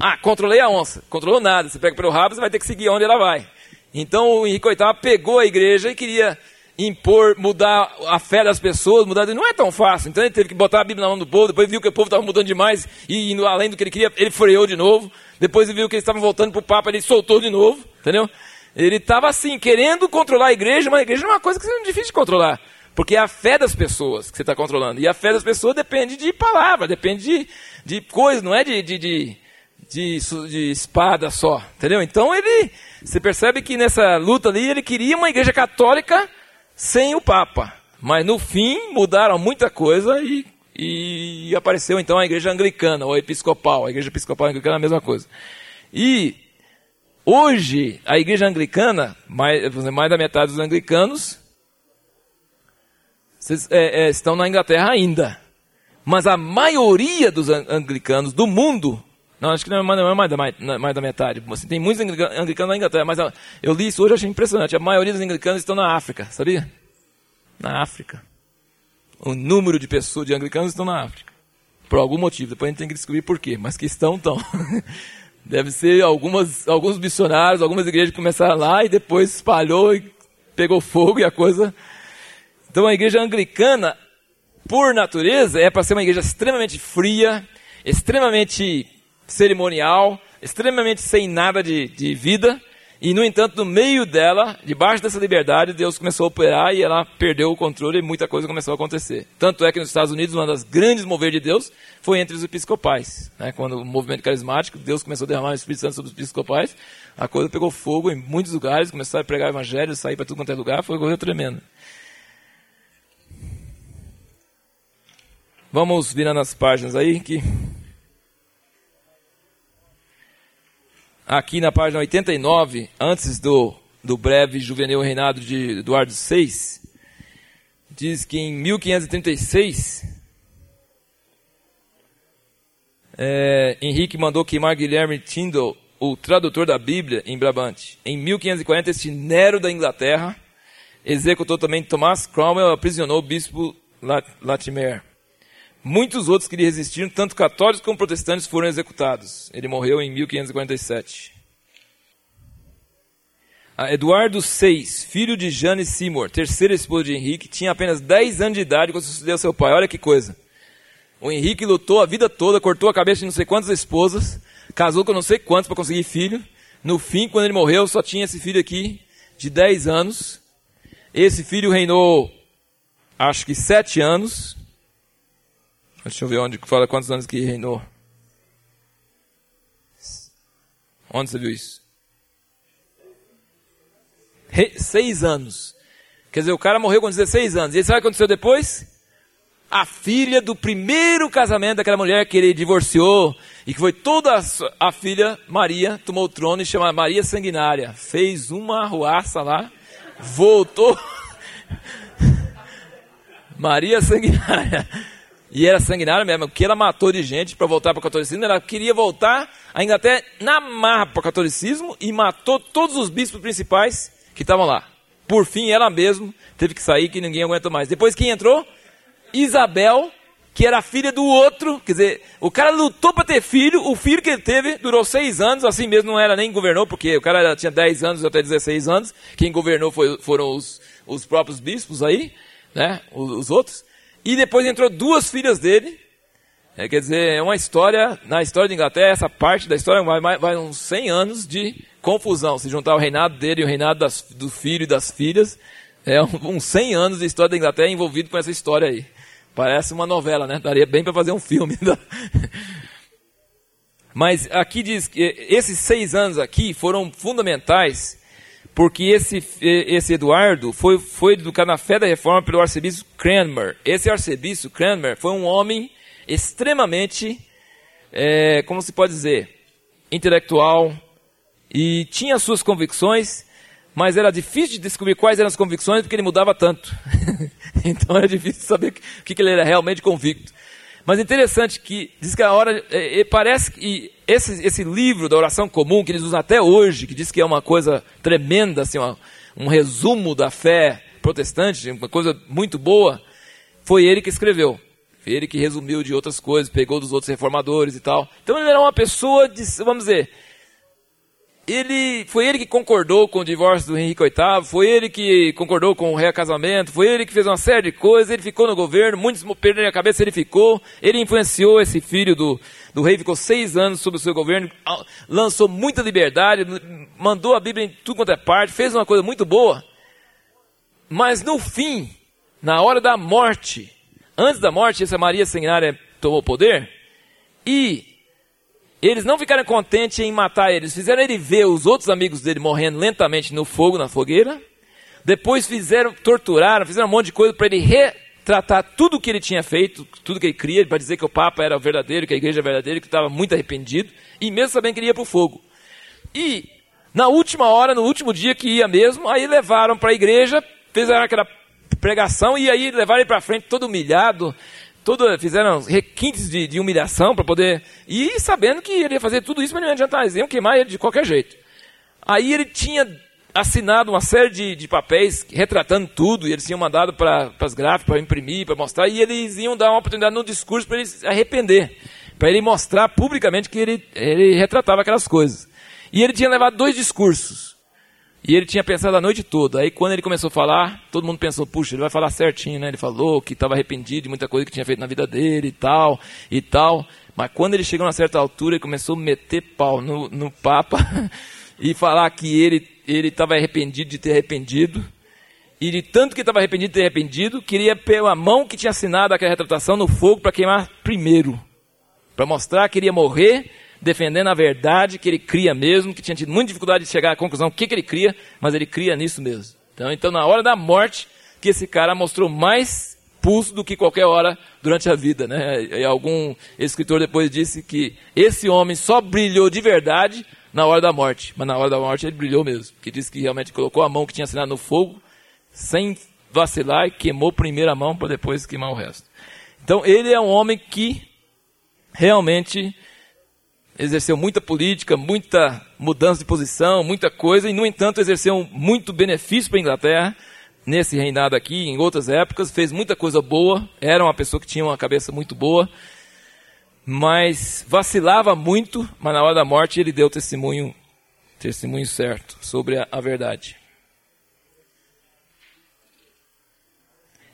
Ah, controlei a onça. Controlou nada. Você pega pelo rabo, você vai ter que seguir onde ela vai. Então o Henrique VIII pegou a igreja e queria impor, mudar a fé das pessoas, mudar. Não é tão fácil. Então ele teve que botar a Bíblia na mão do povo, depois viu que o povo estava mudando demais e indo além do que ele queria, ele freou de novo. Depois ele viu que eles estavam voltando para o Papa, ele soltou de novo. Entendeu? Ele estava assim, querendo controlar a igreja, mas a igreja é uma coisa que é difícil de controlar. Porque é a fé das pessoas que você está controlando. E a fé das pessoas depende de palavra, depende de, de coisa, não é de, de, de, de, de espada só. Entendeu? Então ele. Você percebe que nessa luta ali ele queria uma igreja católica sem o Papa. Mas no fim mudaram muita coisa e, e apareceu então a igreja anglicana, ou episcopal. A igreja episcopal e anglicana é a mesma coisa. E Hoje, a igreja anglicana, mais, mais da metade dos anglicanos, é, é, estão na Inglaterra ainda. Mas a maioria dos anglicanos do mundo, não, acho que não é mais, não é mais, da, mais da metade. Assim, tem muitos anglicanos na Inglaterra, mas eu li isso hoje e achei impressionante. A maioria dos anglicanos estão na África, sabia? Na África. O número de pessoas, de anglicanos, estão na África. Por algum motivo, depois a gente tem que descobrir por quê, mas que estão, estão. Deve ser algumas, alguns missionários, algumas igrejas começaram lá e depois espalhou e pegou fogo e a coisa. Então a igreja anglicana, por natureza, é para ser uma igreja extremamente fria, extremamente cerimonial, extremamente sem nada de, de vida. E, no entanto, no meio dela, debaixo dessa liberdade, Deus começou a operar e ela perdeu o controle e muita coisa começou a acontecer. Tanto é que nos Estados Unidos, uma das grandes mover de Deus foi entre os episcopais. Né? Quando o movimento carismático, Deus começou a derramar o Espírito Santo sobre os episcopais, a coisa pegou fogo em muitos lugares, começaram a pregar o evangelho, sair para tudo quanto é lugar, foi uma coisa tremenda. Vamos virando as páginas aí, que aqui na página 89, antes do, do breve juvenil reinado de Eduardo VI, diz que em 1536, é, Henrique mandou queimar Guilherme Tyndall, o tradutor da Bíblia, em Brabante. Em 1540, este Nero da Inglaterra executou também Thomas Cromwell, aprisionou o bispo Latimer. Muitos outros que lhe resistiram, tanto católicos como protestantes, foram executados. Ele morreu em 1547. A Eduardo VI, filho de Jane Seymour, terceira esposa de Henrique, tinha apenas 10 anos de idade quando sucedeu seu pai. Olha que coisa. O Henrique lutou a vida toda, cortou a cabeça de não sei quantas esposas, casou com não sei quantos para conseguir filho. No fim, quando ele morreu, só tinha esse filho aqui, de 10 anos. Esse filho reinou, acho que 7 anos. Deixa eu ver onde fala quantos anos que reinou. Onde você viu isso? Re, seis anos. Quer dizer, o cara morreu com 16 anos. E sabe o que aconteceu depois? A filha do primeiro casamento daquela mulher que ele divorciou, e que foi toda a, a filha, Maria, tomou o trono e chama Maria Sanguinária. Fez uma arruaça lá, voltou. Maria Sanguinária e era sanguinária mesmo. O que ela matou de gente para voltar para o catolicismo, ela queria voltar a Inglaterra na marra para o catolicismo e matou todos os bispos principais que estavam lá. Por fim, ela mesma teve que sair, que ninguém aguentou mais. Depois quem entrou? Isabel, que era filha do outro. Quer dizer, o cara lutou para ter filho, o filho que ele teve durou seis anos, assim mesmo não era nem governou, porque o cara tinha 10 anos até 16 anos. Quem governou foi, foram os, os próprios bispos aí, né? Os, os outros. E depois entrou duas filhas dele, é, quer dizer, é uma história, na história de Inglaterra, essa parte da história vai, vai uns 100 anos de confusão. Se juntar o reinado dele e o reinado das, do filho e das filhas, é uns 100 anos de história da Inglaterra envolvido com essa história aí. Parece uma novela, né? Daria bem para fazer um filme. Mas aqui diz que esses seis anos aqui foram fundamentais porque esse, esse Eduardo foi, foi educado na fé da reforma pelo arcebispo Cranmer. Esse arcebispo Cranmer foi um homem extremamente, é, como se pode dizer, intelectual e tinha suas convicções, mas era difícil de descobrir quais eram as convicções porque ele mudava tanto. então era difícil saber o que, que ele era realmente convicto. Mas interessante que diz que a hora é, é, parece que esse, esse livro da oração comum que eles usam até hoje, que diz que é uma coisa tremenda, assim, uma, um resumo da fé protestante, uma coisa muito boa, foi ele que escreveu. Ele que resumiu de outras coisas, pegou dos outros reformadores e tal. Então ele era uma pessoa de, vamos dizer, ele foi ele que concordou com o divórcio do Henrique VIII, foi ele que concordou com o reacasamento, foi ele que fez uma série de coisas, ele ficou no governo, muitos perderam a cabeça, ele ficou, ele influenciou esse filho do, do rei, ficou seis anos sob o seu governo, lançou muita liberdade, mandou a Bíblia em tudo quanto é parte, fez uma coisa muito boa. Mas no fim, na hora da morte, Antes da morte, essa Maria Sanguinária tomou poder e eles não ficaram contentes em matar ele, eles fizeram ele ver os outros amigos dele morrendo lentamente no fogo, na fogueira. Depois fizeram, torturaram, fizeram um monte de coisa para ele retratar tudo o que ele tinha feito, tudo que ele cria, para dizer que o Papa era verdadeiro, que a igreja era verdadeira, que estava muito arrependido, e mesmo sabendo que ele ia para o fogo. E na última hora, no último dia que ia mesmo, aí levaram para a igreja, fizeram aquela pregação e aí levaram ele para frente todo humilhado, todo, fizeram requintes de, de humilhação para poder. E sabendo que ele ia fazer tudo isso, mas não ia adiantar, eles iam queimar ele de qualquer jeito. Aí ele tinha assinado uma série de, de papéis retratando tudo, e eles tinham mandado para as gráficas para imprimir, para mostrar, e eles iam dar uma oportunidade no discurso para ele se arrepender, para ele mostrar publicamente que ele, ele retratava aquelas coisas. E ele tinha levado dois discursos. E ele tinha pensado a noite toda. Aí quando ele começou a falar, todo mundo pensou, puxa, ele vai falar certinho, né? Ele falou que estava arrependido de muita coisa que tinha feito na vida dele e tal, e tal. Mas quando ele chegou a uma certa altura, ele começou a meter pau no, no Papa e falar que ele estava arrependido de ter arrependido. E de tanto que estava arrependido de ter arrependido, queria pela mão que tinha assinado aquela retratação no fogo para queimar primeiro. Para mostrar que iria morrer defendendo a verdade que ele cria mesmo, que tinha tido muita dificuldade de chegar à conclusão o que, que ele cria, mas ele cria nisso mesmo. Então, então, na hora da morte, que esse cara mostrou mais pulso do que qualquer hora durante a vida. Né? E algum escritor depois disse que esse homem só brilhou de verdade na hora da morte, mas na hora da morte ele brilhou mesmo, que disse que realmente colocou a mão que tinha assinado no fogo, sem vacilar, e queimou primeiro a mão para depois queimar o resto. Então ele é um homem que realmente exerceu muita política, muita mudança de posição, muita coisa, e no entanto exerceu muito benefício para a Inglaterra nesse reinado aqui, em outras épocas, fez muita coisa boa, era uma pessoa que tinha uma cabeça muito boa, mas vacilava muito, mas na hora da morte ele deu testemunho, testemunho certo sobre a, a verdade.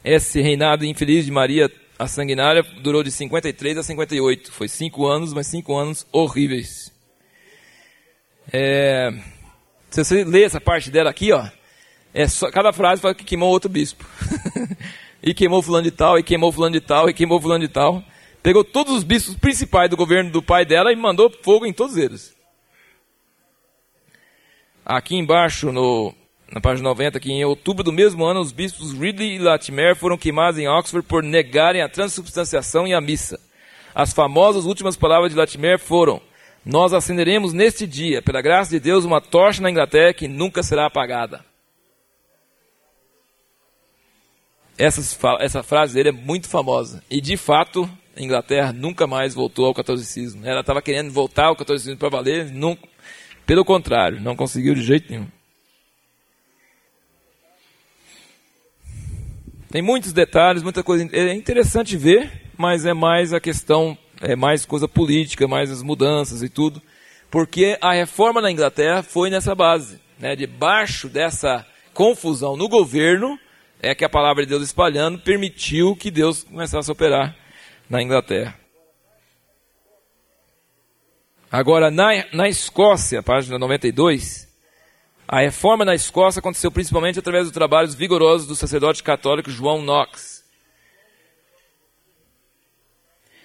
Esse reinado infeliz de Maria a sanguinária durou de 53 a 58. Foi cinco anos, mas cinco anos horríveis. É, se você ler essa parte dela aqui, ó, é só, cada frase fala que queimou outro bispo. e queimou fulano de tal, e queimou fulano de tal, e queimou fulano de tal. Pegou todos os bispos principais do governo do pai dela e mandou fogo em todos eles. Aqui embaixo no na página 90, que em outubro do mesmo ano, os bispos Ridley e Latimer foram queimados em Oxford por negarem a transubstanciação e a missa. As famosas últimas palavras de Latimer foram: Nós acenderemos neste dia, pela graça de Deus, uma tocha na Inglaterra que nunca será apagada. Essa, essa frase dele é muito famosa. E de fato, Inglaterra nunca mais voltou ao catolicismo. Ela estava querendo voltar ao catolicismo para valer, pelo contrário, não conseguiu de jeito nenhum. Tem muitos detalhes, muita coisa. É interessante ver, mas é mais a questão, é mais coisa política, mais as mudanças e tudo. Porque a reforma na Inglaterra foi nessa base. Né? Debaixo dessa confusão no governo, é que a palavra de Deus espalhando permitiu que Deus começasse a operar na Inglaterra. Agora, na, na Escócia, página 92, a reforma na Escócia aconteceu principalmente através dos trabalhos vigorosos do sacerdote católico João Knox.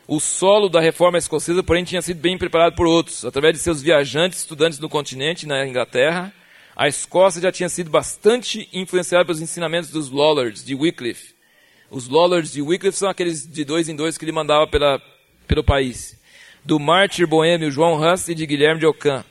O solo da reforma escocesa, porém, tinha sido bem preparado por outros. Através de seus viajantes, estudantes do continente, na Inglaterra, a Escócia já tinha sido bastante influenciada pelos ensinamentos dos Lollards, de Wycliffe. Os Lollards de Wycliffe são aqueles de dois em dois que ele mandava pela, pelo país. Do mártir boêmio João Huss e de Guilherme de Ockham.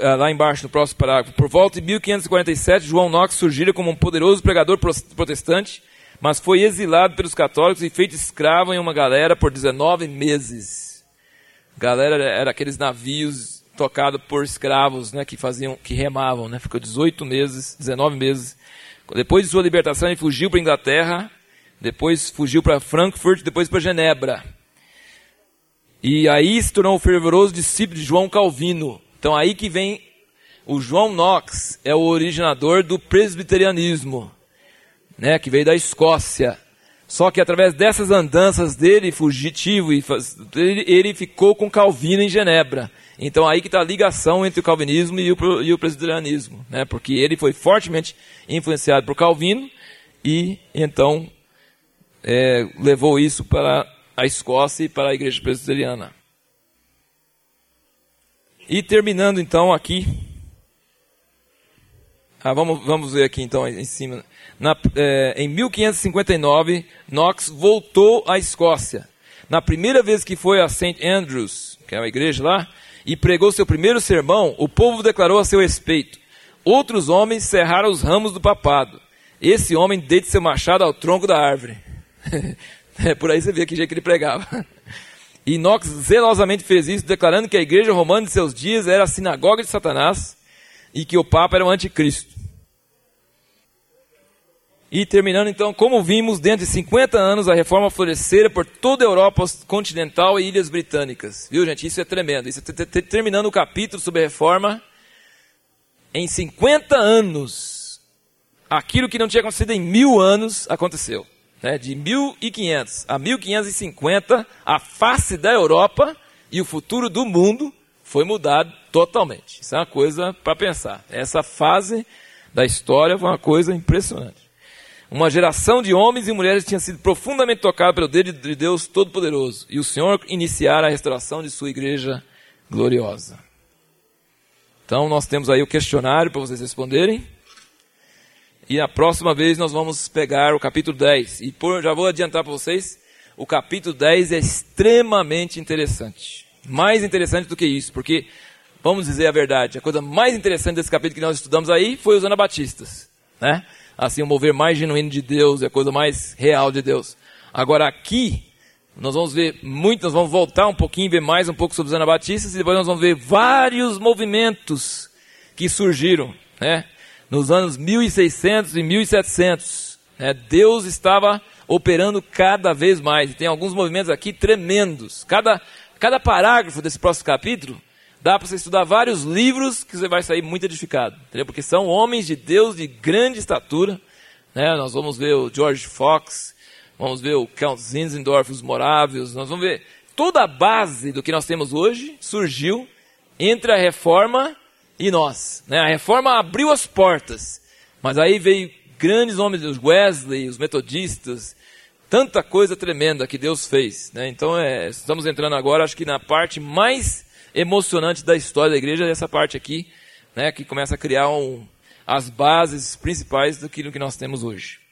Lá embaixo no próximo parágrafo. Por volta de 1547, João Knox surgira como um poderoso pregador protestante, mas foi exilado pelos católicos e feito escravo em uma galera por 19 meses. Galera era aqueles navios tocados por escravos, né, que faziam, que remavam, né? Ficou 18 meses, 19 meses. Depois de sua libertação, ele fugiu para a Inglaterra, depois fugiu para Frankfurt, depois para Genebra. E aí se tornou um fervoroso discípulo de João Calvino, então aí que vem o João Knox, é o originador do presbiterianismo, né, que veio da Escócia. Só que através dessas andanças dele, fugitivo, ele, ficou com Calvino em Genebra. Então aí que está a ligação entre o calvinismo e o, e o presbiterianismo, né? porque ele foi fortemente influenciado por Calvino e então é, levou isso para a Escócia e para a igreja presbiteriana. E terminando então aqui. Ah, vamos, vamos ver aqui então em cima. Na, é, em 1559, Knox voltou à Escócia. Na primeira vez que foi a St. Andrews, que é uma igreja lá, e pregou seu primeiro sermão, o povo declarou a seu respeito. Outros homens cerraram os ramos do papado. Esse homem deite seu machado ao tronco da árvore. é, por aí você vê que jeito que ele pregava. E Knox zelosamente fez isso, declarando que a igreja romana de seus dias era a sinagoga de Satanás e que o Papa era o anticristo. E terminando então, como vimos, dentro de 50 anos a reforma florescera por toda a Europa continental e ilhas britânicas. Viu, gente? Isso é tremendo. Isso é terminando o capítulo sobre a reforma. Em 50 anos, aquilo que não tinha acontecido em mil anos aconteceu né, de 1500 a 1550, a face da Europa e o futuro do mundo foi mudado totalmente. Isso é uma coisa para pensar. Essa fase da história foi uma coisa impressionante. Uma geração de homens e mulheres tinha sido profundamente tocada pelo dedo de Deus Todo-Poderoso. E o Senhor iniciara a restauração de sua igreja gloriosa. Então, nós temos aí o questionário para vocês responderem. E a próxima vez nós vamos pegar o capítulo 10. E por, já vou adiantar para vocês, o capítulo 10 é extremamente interessante. Mais interessante do que isso, porque, vamos dizer a verdade, a coisa mais interessante desse capítulo que nós estudamos aí foi os anabatistas. Né? Assim, o mover mais genuíno de Deus, é a coisa mais real de Deus. Agora aqui, nós vamos ver muito, nós vamos voltar um pouquinho, ver mais um pouco sobre os anabatistas, e depois nós vamos ver vários movimentos que surgiram, né? Nos anos 1600 e 1700. Né, Deus estava operando cada vez mais. Tem alguns movimentos aqui tremendos. Cada, cada parágrafo desse próximo capítulo dá para você estudar vários livros que você vai sair muito edificado. Entendeu? Porque são homens de Deus de grande estatura. Né? Nós vamos ver o George Fox, vamos ver o Count Zinzendorf, os Morávios, nós vamos ver toda a base do que nós temos hoje surgiu entre a reforma e nós. Né? A reforma abriu as portas, mas aí veio grandes homens, os Wesley, os metodistas, tanta coisa tremenda que Deus fez. Né? Então é, estamos entrando agora, acho que na parte mais emocionante da história da igreja, essa parte aqui, né, que começa a criar um, as bases principais daquilo que nós temos hoje.